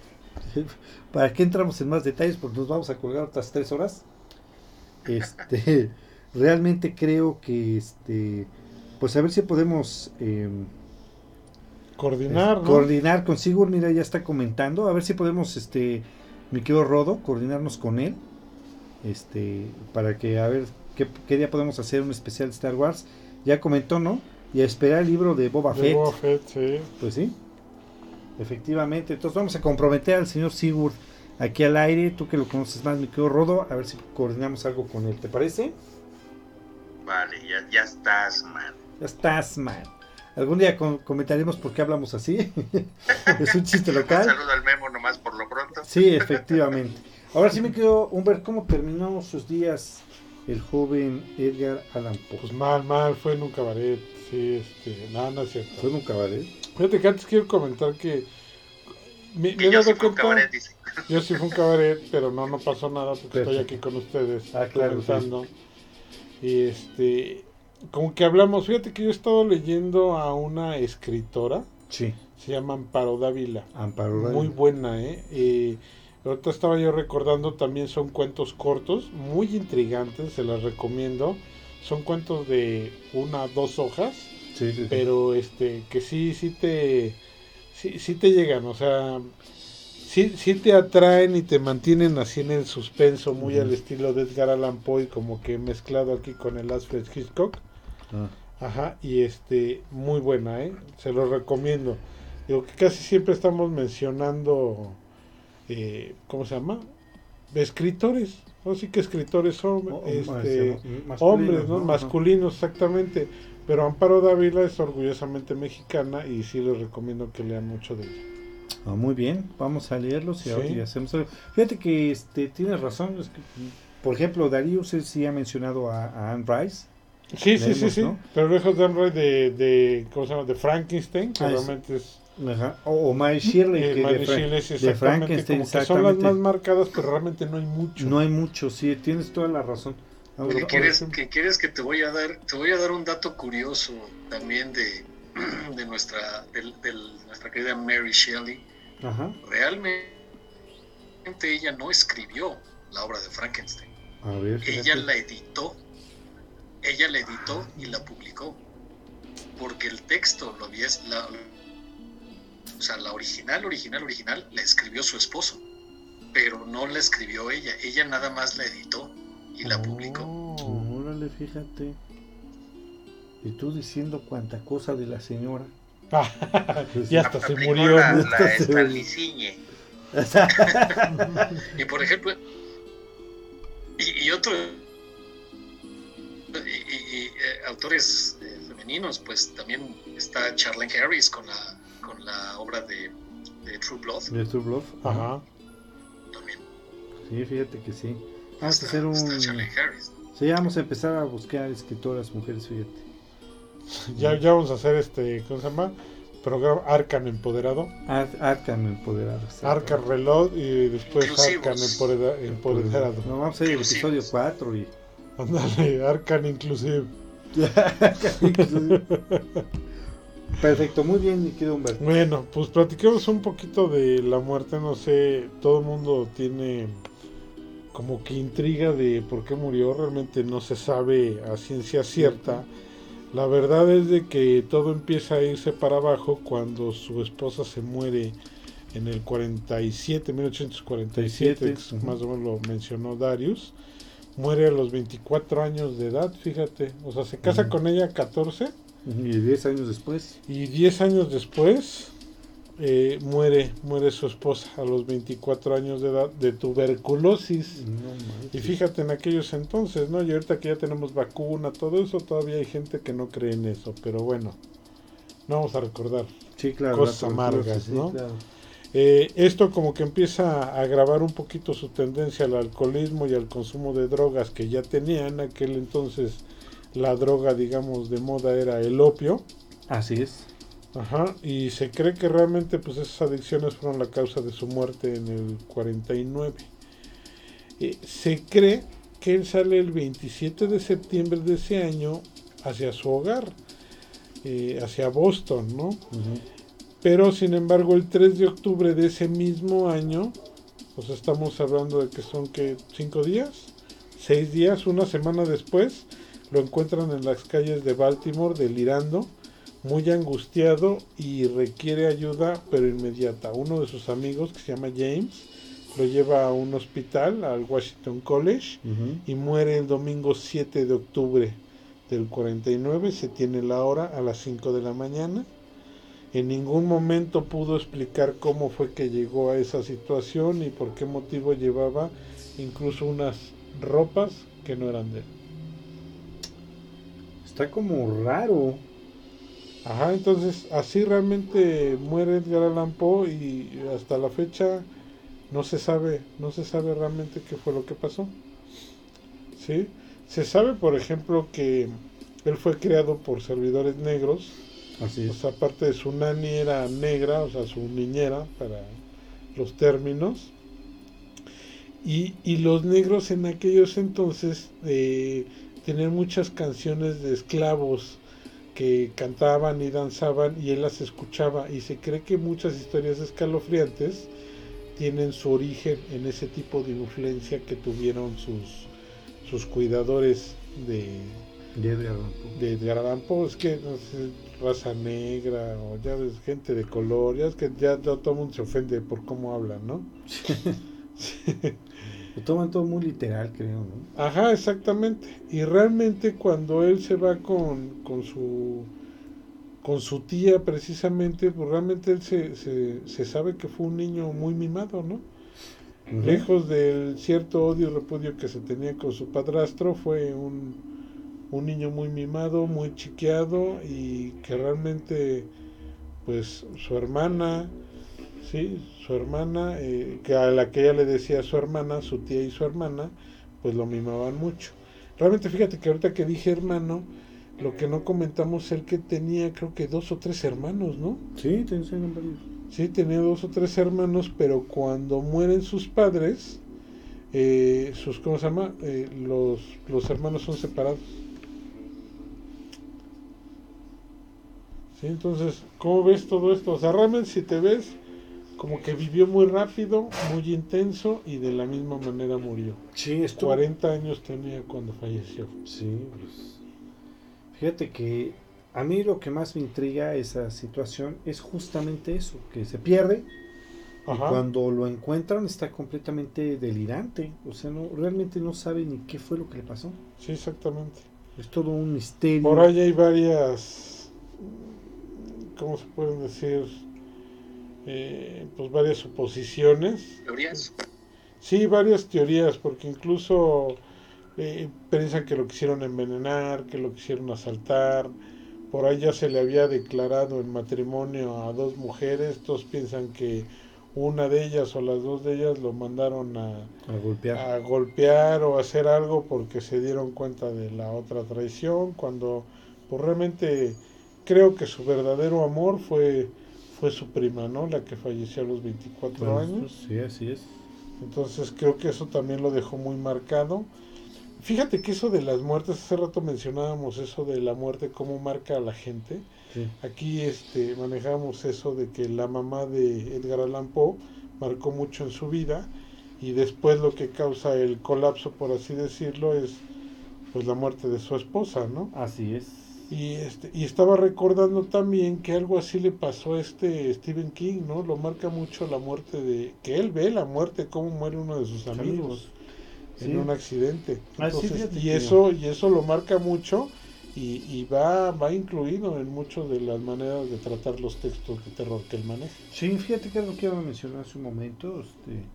¿para qué entramos en más detalles? Porque nos vamos a colgar otras tres horas. Este, realmente creo que, este, pues a ver si podemos em, Coordinar, ¿no? coordinar con Sigur, mira, ya está comentando, a ver si podemos, este, mi querido Rodo, coordinarnos con él, este, para que, a ver, qué, qué día podemos hacer un especial de Star Wars, ya comentó, ¿no? Y a esperar el libro de Boba De Fett, Boba Fett, sí. pues sí, efectivamente, entonces vamos a comprometer al señor Sigurd aquí al aire, tú que lo conoces más, mi querido Rodo, a ver si coordinamos algo con él, ¿te parece? Vale, ya, ya estás, man. Ya estás, man. Algún día com- comentaremos por qué hablamos así. es un chiste Un local. saludo al Memo nomás por lo pronto. Sí, efectivamente. Ahora sí me quedo, Humbert, ¿cómo terminó sus días el joven Edgar Allan Poe? Pues mal, mal, fue en un cabaret. Sí, este, nada, no es cierto. Fue en un cabaret. Fíjate que antes quiero comentar que me, me yo dado sí fui a un cuenta, cabaret, dice. yo sí fui un cabaret, pero no, no pasó nada porque estoy aquí con ustedes Ah, claro, comentando. Y este, como que hablamos, fíjate que yo he estado leyendo a una escritora, Sí, se llama Amparo Dávila. Amparo. Muy Dávila. buena, ¿eh? Eh, Ahorita estaba yo recordando, también son cuentos cortos, muy intrigantes, se las recomiendo. Son cuentos de una, dos hojas, Sí, sí, sí. pero este, que sí, sí te, sí, sí te llegan, o sea, sí, sí te atraen y te mantienen así en el suspenso, muy al estilo de Edgar Allan Poe, como que mezclado aquí con el Alfred Hitchcock. Ah, Ajá, y este, muy buena, ¿eh? Se lo recomiendo. Digo que casi siempre estamos mencionando, eh, ¿cómo se llama? Escritores, así que escritores son o- o- este, masculino, hombres, ¿no? Masculinos, exactamente. Pero Amparo Dávila es orgullosamente mexicana y sí les recomiendo que lean mucho de ella. Ah, muy bien, vamos a leerlos y Sí. hacemos algo. Fíjate que este, tienes razón. es que, por ejemplo, Darius sí ha mencionado a, a Anne Rice. Sí, sí, sí, sí. ¿no? Pero lejos de Amroy de, de, ¿cómo se llama? De Frankenstein, que Ah, es- realmente es... Ajá. O, o Mary Shirley, eh, que Mary de, Fra- Shelley, sí, de Frankenstein, como que son las más marcadas, pero realmente no hay mucho. No hay mucho, sí, tienes toda la razón. ¿Qué por quieres, qué quieres que te voy a dar? Te voy a dar un dato curioso también de, de nuestra, del- del- nuestra querida Mary Shelley. Ajá. Realmente ella no escribió la obra de Frankenstein. A ver, Ella la editó. Ella la editó y la publicó. Porque el texto lo había, la, o sea, la original, original, original, la escribió su esposo. Pero no la escribió ella. Ella nada más la editó y la publicó. Oh. Órale, fíjate. Y tú diciendo cuánta cosa de la señora. y hasta se murió. la, la. Y por ejemplo, y, y otro, y, eh, autores eh, femeninos, pues también está Charlene Harris con la, con la obra de, de True Blood. De True Blood. Ajá. También Sí, fíjate que sí. Vamos está, a hacer un. está Charlene Harris. Sí, vamos a empezar a buscar escritoras mujeres, fíjate. Ya, ya vamos a hacer este, ¿cómo se llama? Programa Arcan Empoderado. Ar Arkham empoderado. Arcan Reload y después Inclusivos. Arcan Empodera- Empoderado. No, vamos a ir al episodio 4 y. Ándale, Arcan Inclusive. Perfecto, muy bien, mi querido Humberto. Bueno, pues platiquemos un poquito de la muerte. No sé, todo el mundo tiene como que intriga de por qué murió. Realmente no se sabe a ciencia cierta. La verdad es de que todo empieza a irse para abajo cuando su esposa se muere en el 47, 1847, Ujú. más o menos lo mencionó Darius. Muere a los 24 años de edad, fíjate. O sea, se casa con ella a 14 Y 10 años después. y 10 años después eh, muere, muere su esposa a los 24 años de edad de tuberculosis. No. Y fíjate en aquellos entonces, ¿no? Y ahorita que ya tenemos vacuna, todo eso, todavía hay gente que no cree en eso. Pero bueno, no vamos a recordar. Sí, claro. cosas amargas, sí, ¿no? claro. Eh, esto como que empieza a agravar un poquito su tendencia al alcoholismo y al consumo de drogas que ya tenía en aquel entonces. La droga, digamos, de moda era el opio. Así es. Ajá, y se cree que realmente pues esas adicciones fueron la causa de su muerte en el 49. Eh, se cree que él sale el 27 de septiembre de ese año hacia su hogar, eh, hacia Boston, ¿no? Pero sin embargo el 3 de octubre de ese mismo año, pues estamos hablando de que son que cinco días, seis días, una semana después, lo encuentran en las calles de Baltimore delirando, muy angustiado y requiere ayuda pero inmediata. Uno de sus amigos que se llama James lo lleva a un hospital, al Washington College, y muere el domingo 7 de octubre del 49. Se tiene la hora a las 5 de la mañana. En ningún momento pudo explicar cómo fue que llegó a esa situación y por qué motivo llevaba incluso unas ropas que no eran de él. Está como raro. Ajá, entonces así realmente muere Edgar Allan Poe y hasta la fecha no se sabe, no se sabe realmente qué fue lo que pasó. ¿Sí? Se sabe, por ejemplo, que él fue creado por servidores negros, Así o sea, aparte de su nani era negra, o sea, su niñera para los términos. Y, y los negros en aquellos entonces eh, tenían muchas canciones de esclavos que cantaban y danzaban y él las escuchaba y se cree que muchas historias escalofriantes tienen su origen en ese tipo de influencia que tuvieron sus, sus cuidadores de, De Edgar de Edgar Allan Poe, es que no sé, raza negra o ya ves gente de color, ya es que ya, ya todo el mundo se ofende por cómo hablan, ¿no? Lo toman todo muy literal, creo, ¿no? Ajá, exactamente. Y realmente cuando él se va con, con su con su tía precisamente, pues realmente él se, se, se sabe que fue un niño muy mimado, ¿no? Lejos del cierto odio y repudio que se tenía con su padrastro, fue un, un niño muy mimado, muy chiqueado y que realmente, pues su hermana, sí, su hermana, eh, que a la que ella le decía su hermana, su tía y su hermana, pues lo mimaban mucho. Realmente fíjate que ahorita que dije hermano, lo que no comentamos es que tenía creo que dos o tres hermanos, ¿no? Sí, varios. Sí, tenía dos o tres hermanos, pero cuando mueren sus padres, eh, sus, ¿cómo se llama? Eh, los, los hermanos son separados. Sí, entonces, ¿cómo ves todo esto? O sea, realmente si te ves, como que vivió muy rápido, muy intenso y de la misma manera murió. Sí, esto. 40 años tenía cuando falleció. Sí, pues. Fíjate que a mí lo que más me intriga esa situación es justamente eso, que se pierde y Ajá. cuando lo encuentran está completamente delirante. O sea, no, realmente no sabe ni qué fue lo que le pasó. Sí, exactamente. Es todo un misterio. Por ahí hay varias, ¿cómo se pueden decir? Eh, pues varias suposiciones. ¿Teorías? Sí, varias teorías, porque incluso eh, piensan que lo quisieron envenenar, que lo quisieron asaltar. Por ahí ya se le había declarado en matrimonio a dos mujeres. Todos piensan que una de ellas o las dos de ellas lo mandaron a, a golpear. a golpear o hacer algo porque se dieron cuenta de la otra traición cuando pues realmente creo que su verdadero amor fue fue su prima no la que falleció a los 24 Bueno, años Sí, así es. entonces creo que eso también lo dejó muy marcado fíjate que eso de las muertes hace rato mencionábamos eso de la muerte cómo marca a la gente Sí. Aquí este, manejamos eso de que la mamá de Edgar Allan Poe marcó mucho en su vida y después lo que causa el colapso, por así decirlo, es pues la muerte de su esposa, ¿no? Así es. Y, este, y estaba recordando también que algo así le pasó a este Stephen King, ¿no? Lo marca mucho la muerte de... que él ve la muerte, cómo muere uno de sus amigos Sí. en un accidente. Ah, sí, Entonces, y eso y eso lo marca mucho y, y va va incluido en muchas de las maneras de tratar los textos de terror que él maneja. Sí, fíjate que es lo que iba a mencionar hace un momento. Este,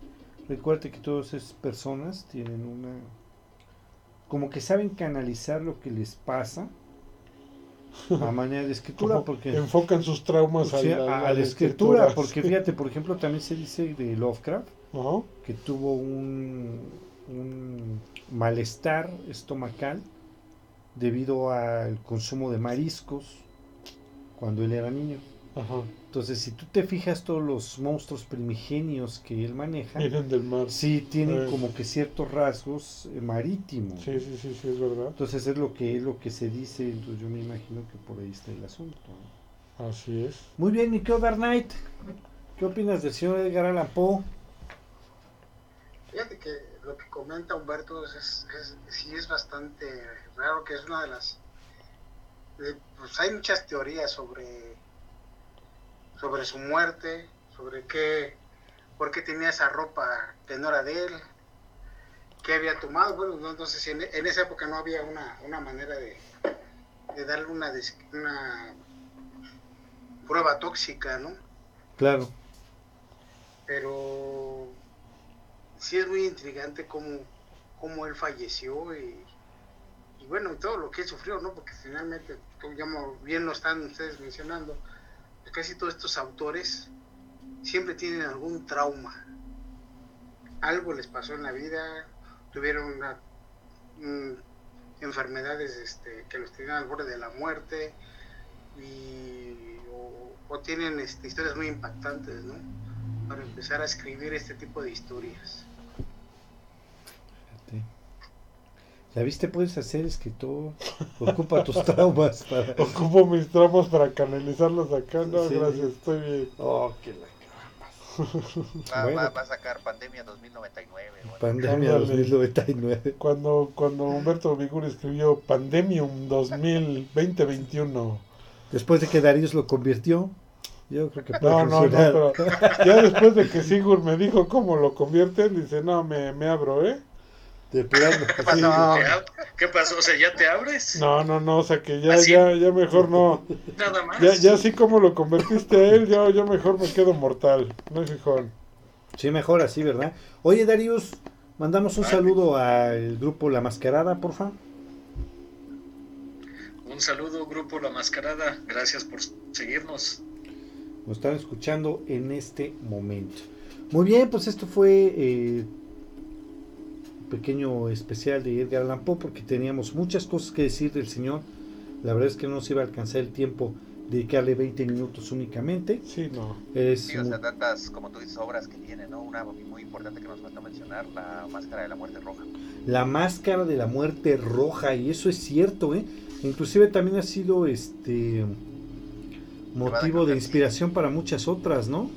recuerde que todas esas personas tienen una. como que saben canalizar lo que les pasa a manera de escritura. Porque, enfocan sus traumas o sea, a, a, la escritura. Porque fíjate, por ejemplo, también se dice de Lovecraft que tuvo un, un malestar estomacal debido al consumo de mariscos cuando él era niño. Ajá. Entonces, si tú te fijas todos los monstruos primigenios que él maneja, Vienen del mar. sí tienen Eh. como que ciertos rasgos eh, marítimos. Sí, sí, sí, sí, es verdad. Entonces es lo que es lo que se dice, entonces yo me imagino que por ahí está el asunto. ¿no? Así es. Muy bien, mi Knight, ¿qué opinas del señor Edgar Allan Poe? Fíjate que lo que comenta Humberto es, es- es- sí es bastante raro, que es una de las... de- pues hay muchas teorías sobre, sobre su muerte, sobre qué, por qué tenía esa ropa que no era de él, qué había tomado. Bueno, no, no sé si en, en esa época no había una, una manera de, de darle una, prueba tóxica, ¿no? Claro, pero sí es muy intrigante cómo, cómo él falleció y, y bueno, y todo lo que él sufrió, ¿no? Porque finalmente, como bien lo están ustedes mencionando, casi todos estos autores siempre tienen algún trauma. Algo les pasó en la vida, tuvieron enfermedades este, que los tenían al borde de la muerte y, o, tienen este, historias muy impactantes. Para empezar a escribir este tipo de historias. fíjate. La viste puedes hacer escritor, ocupa tus traumas para... Ocupo mis traumas para canalizarlos acá. No, Sí. gracias, estoy bien. Oh, que la Va, Bueno. va- va a sacar Pandemia 2099. bueno. pandemia Ándale. 2099. Cuando, cuando Humberto Vigur escribió Pandemium 2020-21. Después de que Darius lo convirtió, yo creo que puede No, no, no, pero ya después de que Sigur me dijo cómo lo convierten, dice, no, me, me abro, ¿eh? De plano. ¿Qué pasó? No. ¿Te ab- ¿Qué pasó? O sea, ¿ya te abres? No, no, no, o sea que ya, ¿Así? ya, ya mejor no. Nada más. Ya, ya así como lo convertiste a él, yo, yo mejor me quedo mortal. No hay fijón. Sí, mejor así, ¿verdad? Oye, Darius, mandamos un saludo al grupo La Mascarada, porfa. Un saludo, Grupo La Mascarada. Gracias por seguirnos. Nos están escuchando en este momento. Muy bien, pues esto fue eh, pequeño especial de Edgar Allan Poe porque teníamos muchas cosas que decir del señor. La verdad es que no se iba a alcanzar el tiempo de dedicarle 20 minutos únicamente. Sí, no. Es Sí, o sea, tantas, como tú dices, obras que tiene, ¿no? Una muy importante que nos falta mencionar, La Máscara de la Muerte Roja. la máscara de la muerte roja y eso es cierto, ¿eh? Inclusive también ha sido este motivo de inspiración para muchas otras, ¿no?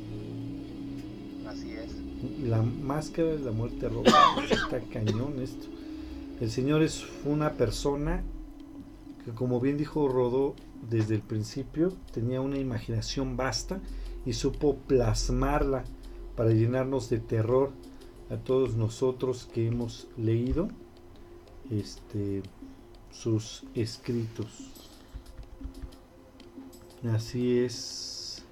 La máscara de la muerte roja. Está cañón esto. El Señor es una persona que, como bien dijo Rodó desde el principio, tenía una imaginación vasta y supo plasmarla para llenarnos de terror a todos nosotros que hemos leído este, sus escritos. Así es.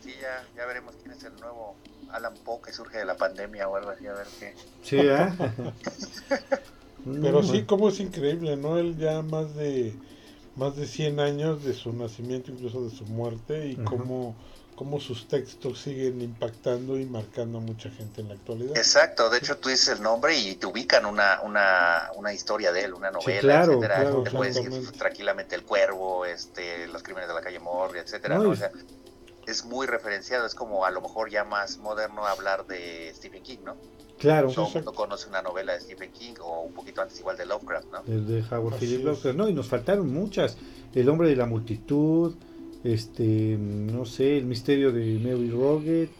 Sí, ya, ya veremos quién es el nuevo Alan Poe que surge de la pandemia o algo así, a ver qué. Sí, ¿ah? Pero Mm, sí, como es increíble, ¿no? Él ya más de más de 100 años de su nacimiento, incluso de su muerte, y cómo, cómo sus textos siguen impactando y marcando a mucha gente en la actualidad. Exacto, de hecho tú dices el nombre y te ubican una, una, una historia de él, una novela, claro, etcétera. claro, te puedes decir tranquilamente El Cuervo, este, Los Crímenes de la Calle Morgue, etcétera. No, ¿no? y- O sea, es muy referenciado, es como a lo mejor ya más moderno hablar de Stephen King, ¿no? Claro. Todo mundo conoce una novela de Stephen King o un poquito antes igual de Lovecraft, ¿no? El de Howard es. Lovecraft. No, y nos faltaron muchas. El hombre de la multitud, este, no sé, el misterio de Mary Roget,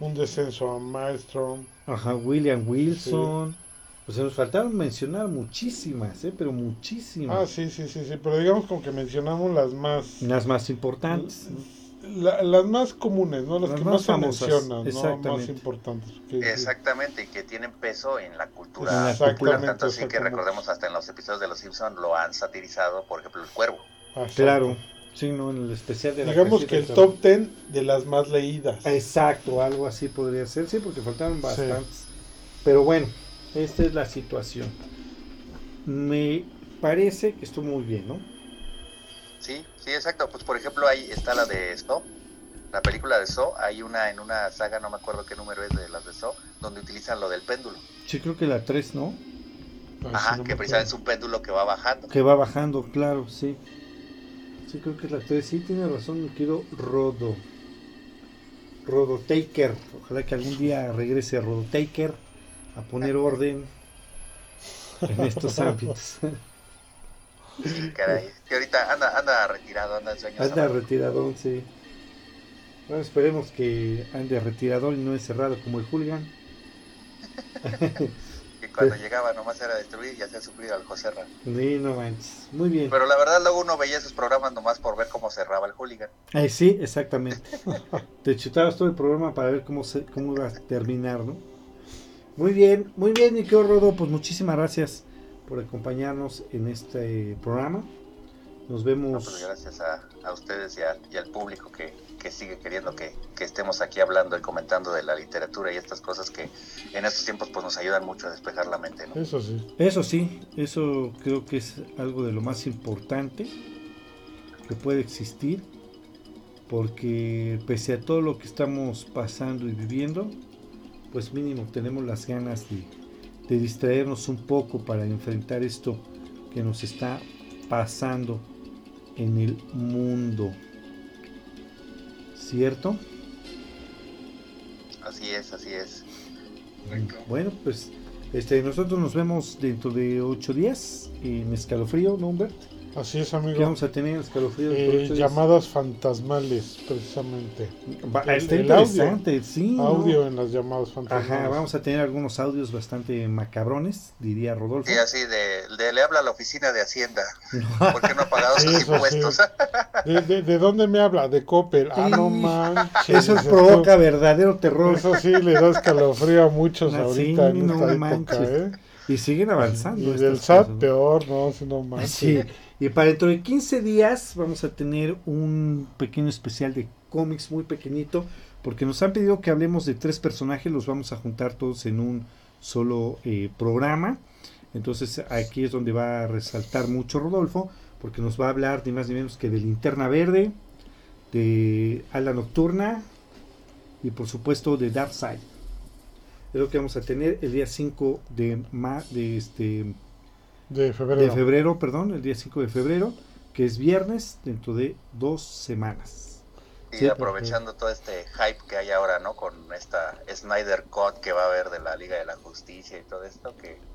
Un descenso a Maelstrom. ajá, William Wilson, Pues nos faltaron mencionar muchísimas, ¿eh? pero muchísimas. Ah, sí, sí, sí, sí, pero digamos como que mencionamos las más... Las más importantes. La, las más comunes, ¿no? Las, Las que más más, se famosas, mencionan, ¿no? Más importantes. que- Exactamente, y que tienen peso en la cultura. Popular, tanto así que recordemos hasta en los episodios de Los Simpson lo han satirizado, por ejemplo, el cuervo. Ah, exacto. Claro, sí, no, en el especial de la Digamos que el top 10 de las más leídas. Exacto, algo así podría ser, sí, porque faltaron bastantes. Pero bueno, esta es la situación. Me parece que estuvo muy bien, ¿no? Sí, sí, exacto. Pues por ejemplo ahí está la de Saw, la película de Saw. Hay una en una saga, no me acuerdo qué número es de las de Saw, donde utilizan lo del péndulo. Sí, creo que la 3, ¿no? Ay, Ajá, no que me precisamente es un péndulo que va bajando. Que va bajando, claro, sí. Sí, creo que es la 3. Sí, tiene razón, mi querido Rodo. Rodo Taker. Ojalá que algún día regrese Rodo Taker a poner orden en estos ámbitos. Caray. Que ahorita anda, anda retirado, anda en sueños. Anda sabáticos. retiradón, sí. Bueno, esperemos que ande retiradón y no encerrado como el hooligan. Que cuando llegaba nomás era destruir y hacer sufrir al Joserra. Sí, no manches. Muy bien. Pero la verdad luego uno veía esos programas nomás por ver cómo cerraba el hooligan. Eh, sí, exactamente. Te chutabas todo el programa para ver cómo, se, cómo iba a terminar, ¿no? Muy bien, muy bien, mi querido Rodo. Pues muchísimas gracias por acompañarnos en este programa. Nos No, vemos. pues gracias a, a ustedes y, a- y al público que, que sigue queriendo que, que estemos aquí hablando y comentando de la literatura y estas cosas que en estos tiempos pues nos ayudan mucho a despejar la mente, ¿no? Eso sí. Eso sí, eso creo que es algo de lo más importante que puede existir, porque pese a todo lo que estamos pasando y viviendo, pues mínimo tenemos las ganas de, de distraernos un poco para enfrentar esto que nos está pasando en el mundo. ¿Cierto? Así es, así es. Bueno, pues este, nosotros nos vemos dentro de ocho días en Escalofrío, ¿no, Humbert? Así es, ¿Qué amigo. vamos a tener en Escalofrío? dentro de Eh, llamadas fantasmales, precisamente. Va- el- está el interesante, sí. ¿no? Audio en las llamadas fantasmales. Ajá, vamos a tener algunos audios bastante macabrones, diría Rodolfo. Y así de, de- le habla a la oficina de Hacienda. ¿Por qué no ha pagado sus Eso sí. impuestos? ¿De, de, de dónde me habla? De Coppel. Ah, no Sí. manches. Eso provoca verdadero terror. Eso sí le da escalofrío a muchos Ah, sí, ahorita en no esta manches. época, ¿eh? Y siguen avanzando. Y del SAT cosas, ¿no? peor, no, si no manches. Sí, y para dentro de 15 días vamos a tener un pequeño especial de cómics muy pequeñito, porque nos han pedido que hablemos de tres personajes, los vamos a juntar todos en un solo eh, programa. Entonces aquí es donde va a resaltar mucho Rodolfo, porque nos va a hablar ni más ni menos que de Linterna Verde, de Ala Nocturna y por supuesto de Darkseid. Es lo que vamos a tener el día 5 de, este De febrero. de febrero, perdón, el día 5 de febrero, que es viernes, dentro de dos semanas. Y Sí, aprovechando todo este hype que hay ahora, ¿no? Con esta Snyder Cut que va a haber de la Liga de la Justicia y todo esto, que,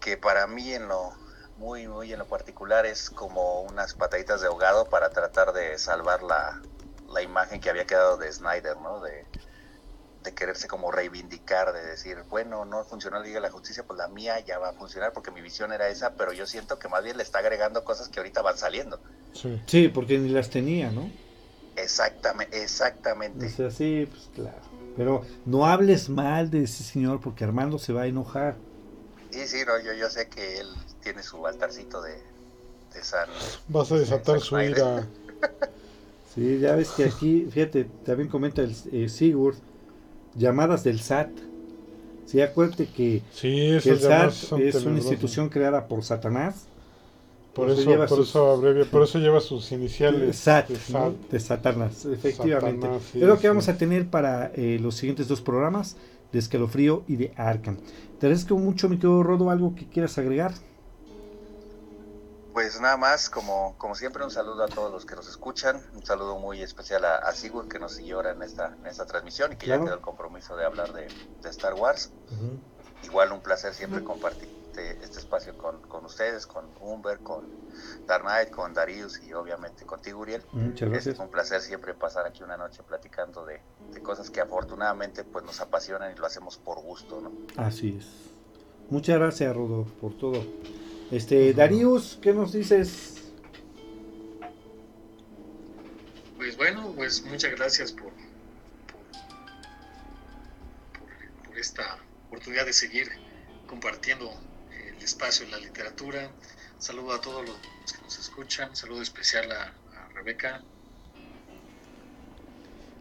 que para mí en lo muy, muy en lo particular es como unas pataditas de ahogado para tratar de salvar la, la imagen que había quedado de Snyder, ¿no? De, de quererse como reivindicar, de decir, bueno, no funcionó la Liga de la Justicia, pues la mía ya va a funcionar porque mi visión era esa, pero yo siento que más bien le está agregando cosas que ahorita van saliendo. Sí. Sí, porque ni las tenía, ¿no? Exactamente, exactamente. O sea, sí, pues claro. Pero no hables mal de ese señor porque Armando se va a enojar. Sí, sí, no, yo, yo sé que él tiene su altarcito de, de San. Vas a desatar su ira. Sí, ya ves que aquí, fíjate, también comenta el eh, Sigurd, llamadas del SAT. Sí, acuérdate que, Sí, que esas el SAT es una institución creada por Satanás. Por por eso lleva por sus- eso abrevia, por eso lleva sus iniciales. SAT, de ¿no? SAT. de Satanás, efectivamente. Satanás, sí, es lo que sí. vamos a tener para eh, los siguientes dos programas de Escalofrío y de Arkham. Te agradezco mucho, mi querido Rodo, algo que quieras agregar. Pues nada más, como, como siempre, un saludo a todos los que nos escuchan. Un saludo muy especial a, a Sigurd que nos siguió ahora en esta, en esta transmisión y que Claro. ya quedó el compromiso de hablar de, de Star Wars. Igual un placer siempre compartir este, este espacio con, con ustedes, con Humber, con Dark Knight, con Darius y obviamente contigo, Uriel. Muchas Es gracias. un placer siempre pasar aquí una noche platicando de, de cosas que afortunadamente pues nos apasionan y lo hacemos por gusto, ¿no? Así es. Muchas gracias, Rodo, por todo. Este, Darius, ¿qué nos dices? Pues bueno, pues muchas gracias por, por, por esta oportunidad de seguir compartiendo el espacio en la literatura. Saludo a todos los que nos escuchan, saludo especial a, a Rebeca,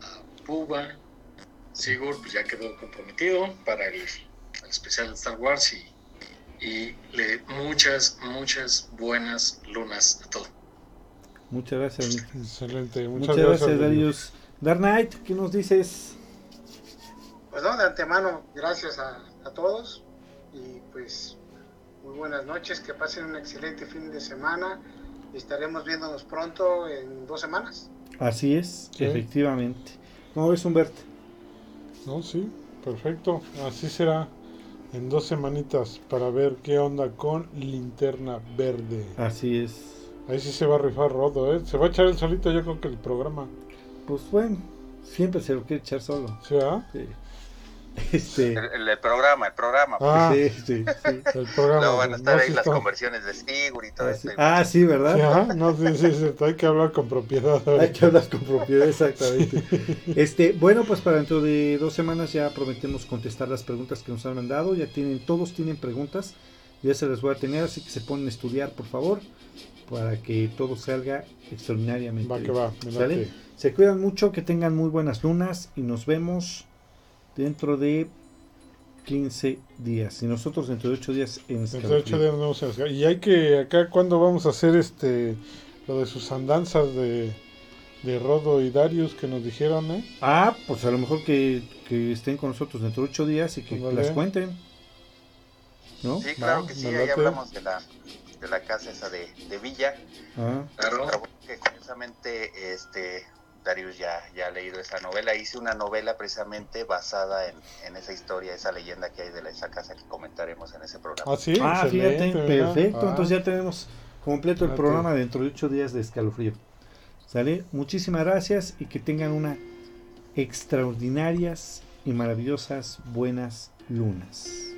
a Puba, Sigur, pues ya quedó comprometido para el, el especial de Star Wars y, y le, muchas, muchas buenas lunas a todos. Muchas gracias. Excelente, Muchas, muchas, gracias, gracias. Darius. Dark Knight, ¿qué nos dices? Pues no, de antemano, gracias a, a todos y pues muy buenas noches, que pasen un excelente fin de semana y estaremos viéndonos pronto en dos semanas. Así es, Sí. efectivamente. ¿Cómo ves, Humberto? No, sí, perfecto. Así será en dos semanitas para ver qué onda con Linterna Verde. Así es. Ahí sí se va a rifar Rodo, ¿eh? Se va a echar el solito yo creo que el programa. Pues bueno, siempre se lo quiere echar solo. ¿Sí, ah? Sí. Este, El, programa, el programa. Ah, sí, sí, sí. el programa. Luego van a estar No, ahí sí las está- conversiones de Sigur y todo Ah, sí. esto. Ah, sí, Sí, ¿verdad? ajá, No, sí, sí, sí, hay que hablar con propiedad. Hay que hablar con propiedad, exactamente. Este, bueno, pues para dentro de dos semanas ya prometemos contestar las preguntas que nos han mandado. Ya tienen, todos tienen preguntas. Ya se las voy a tener, así que se ponen a estudiar, por favor, para que todo salga extraordinariamente. Va que bien. va, me ¿Sale? late. Se cuidan mucho, que tengan muy buenas lunas y nos vemos dentro de 15 días. Y nosotros dentro de 8 días en Dentro de ocho Escalofrío. días nos vamos a descargar. Y hay que, acá, ¿cuándo vamos a hacer este lo de sus andanzas de, de Rodo y Darius que nos dijeron, eh? Ah, pues a lo mejor que, que estén con nosotros dentro de 8 días y que Ándale. las cuenten. ¿No? Sí, claro que sí, ahí hablamos de la, de la casa esa de, de Villa. Ah, Claro. Que curiosamente este, Darius ya, ya ha leído esa novela. Hice una novela precisamente basada en, en esa historia, esa leyenda que hay de la, esa casa que comentaremos en ese programa. Ah, sí, Ah, fíjate, perfecto. Ah, Entonces ya tenemos completo el Fíjate. programa dentro de 8 días de escalofrío. ¿Sale? Muchísimas gracias y que tengan una extraordinarias y maravillosas buenas lunas.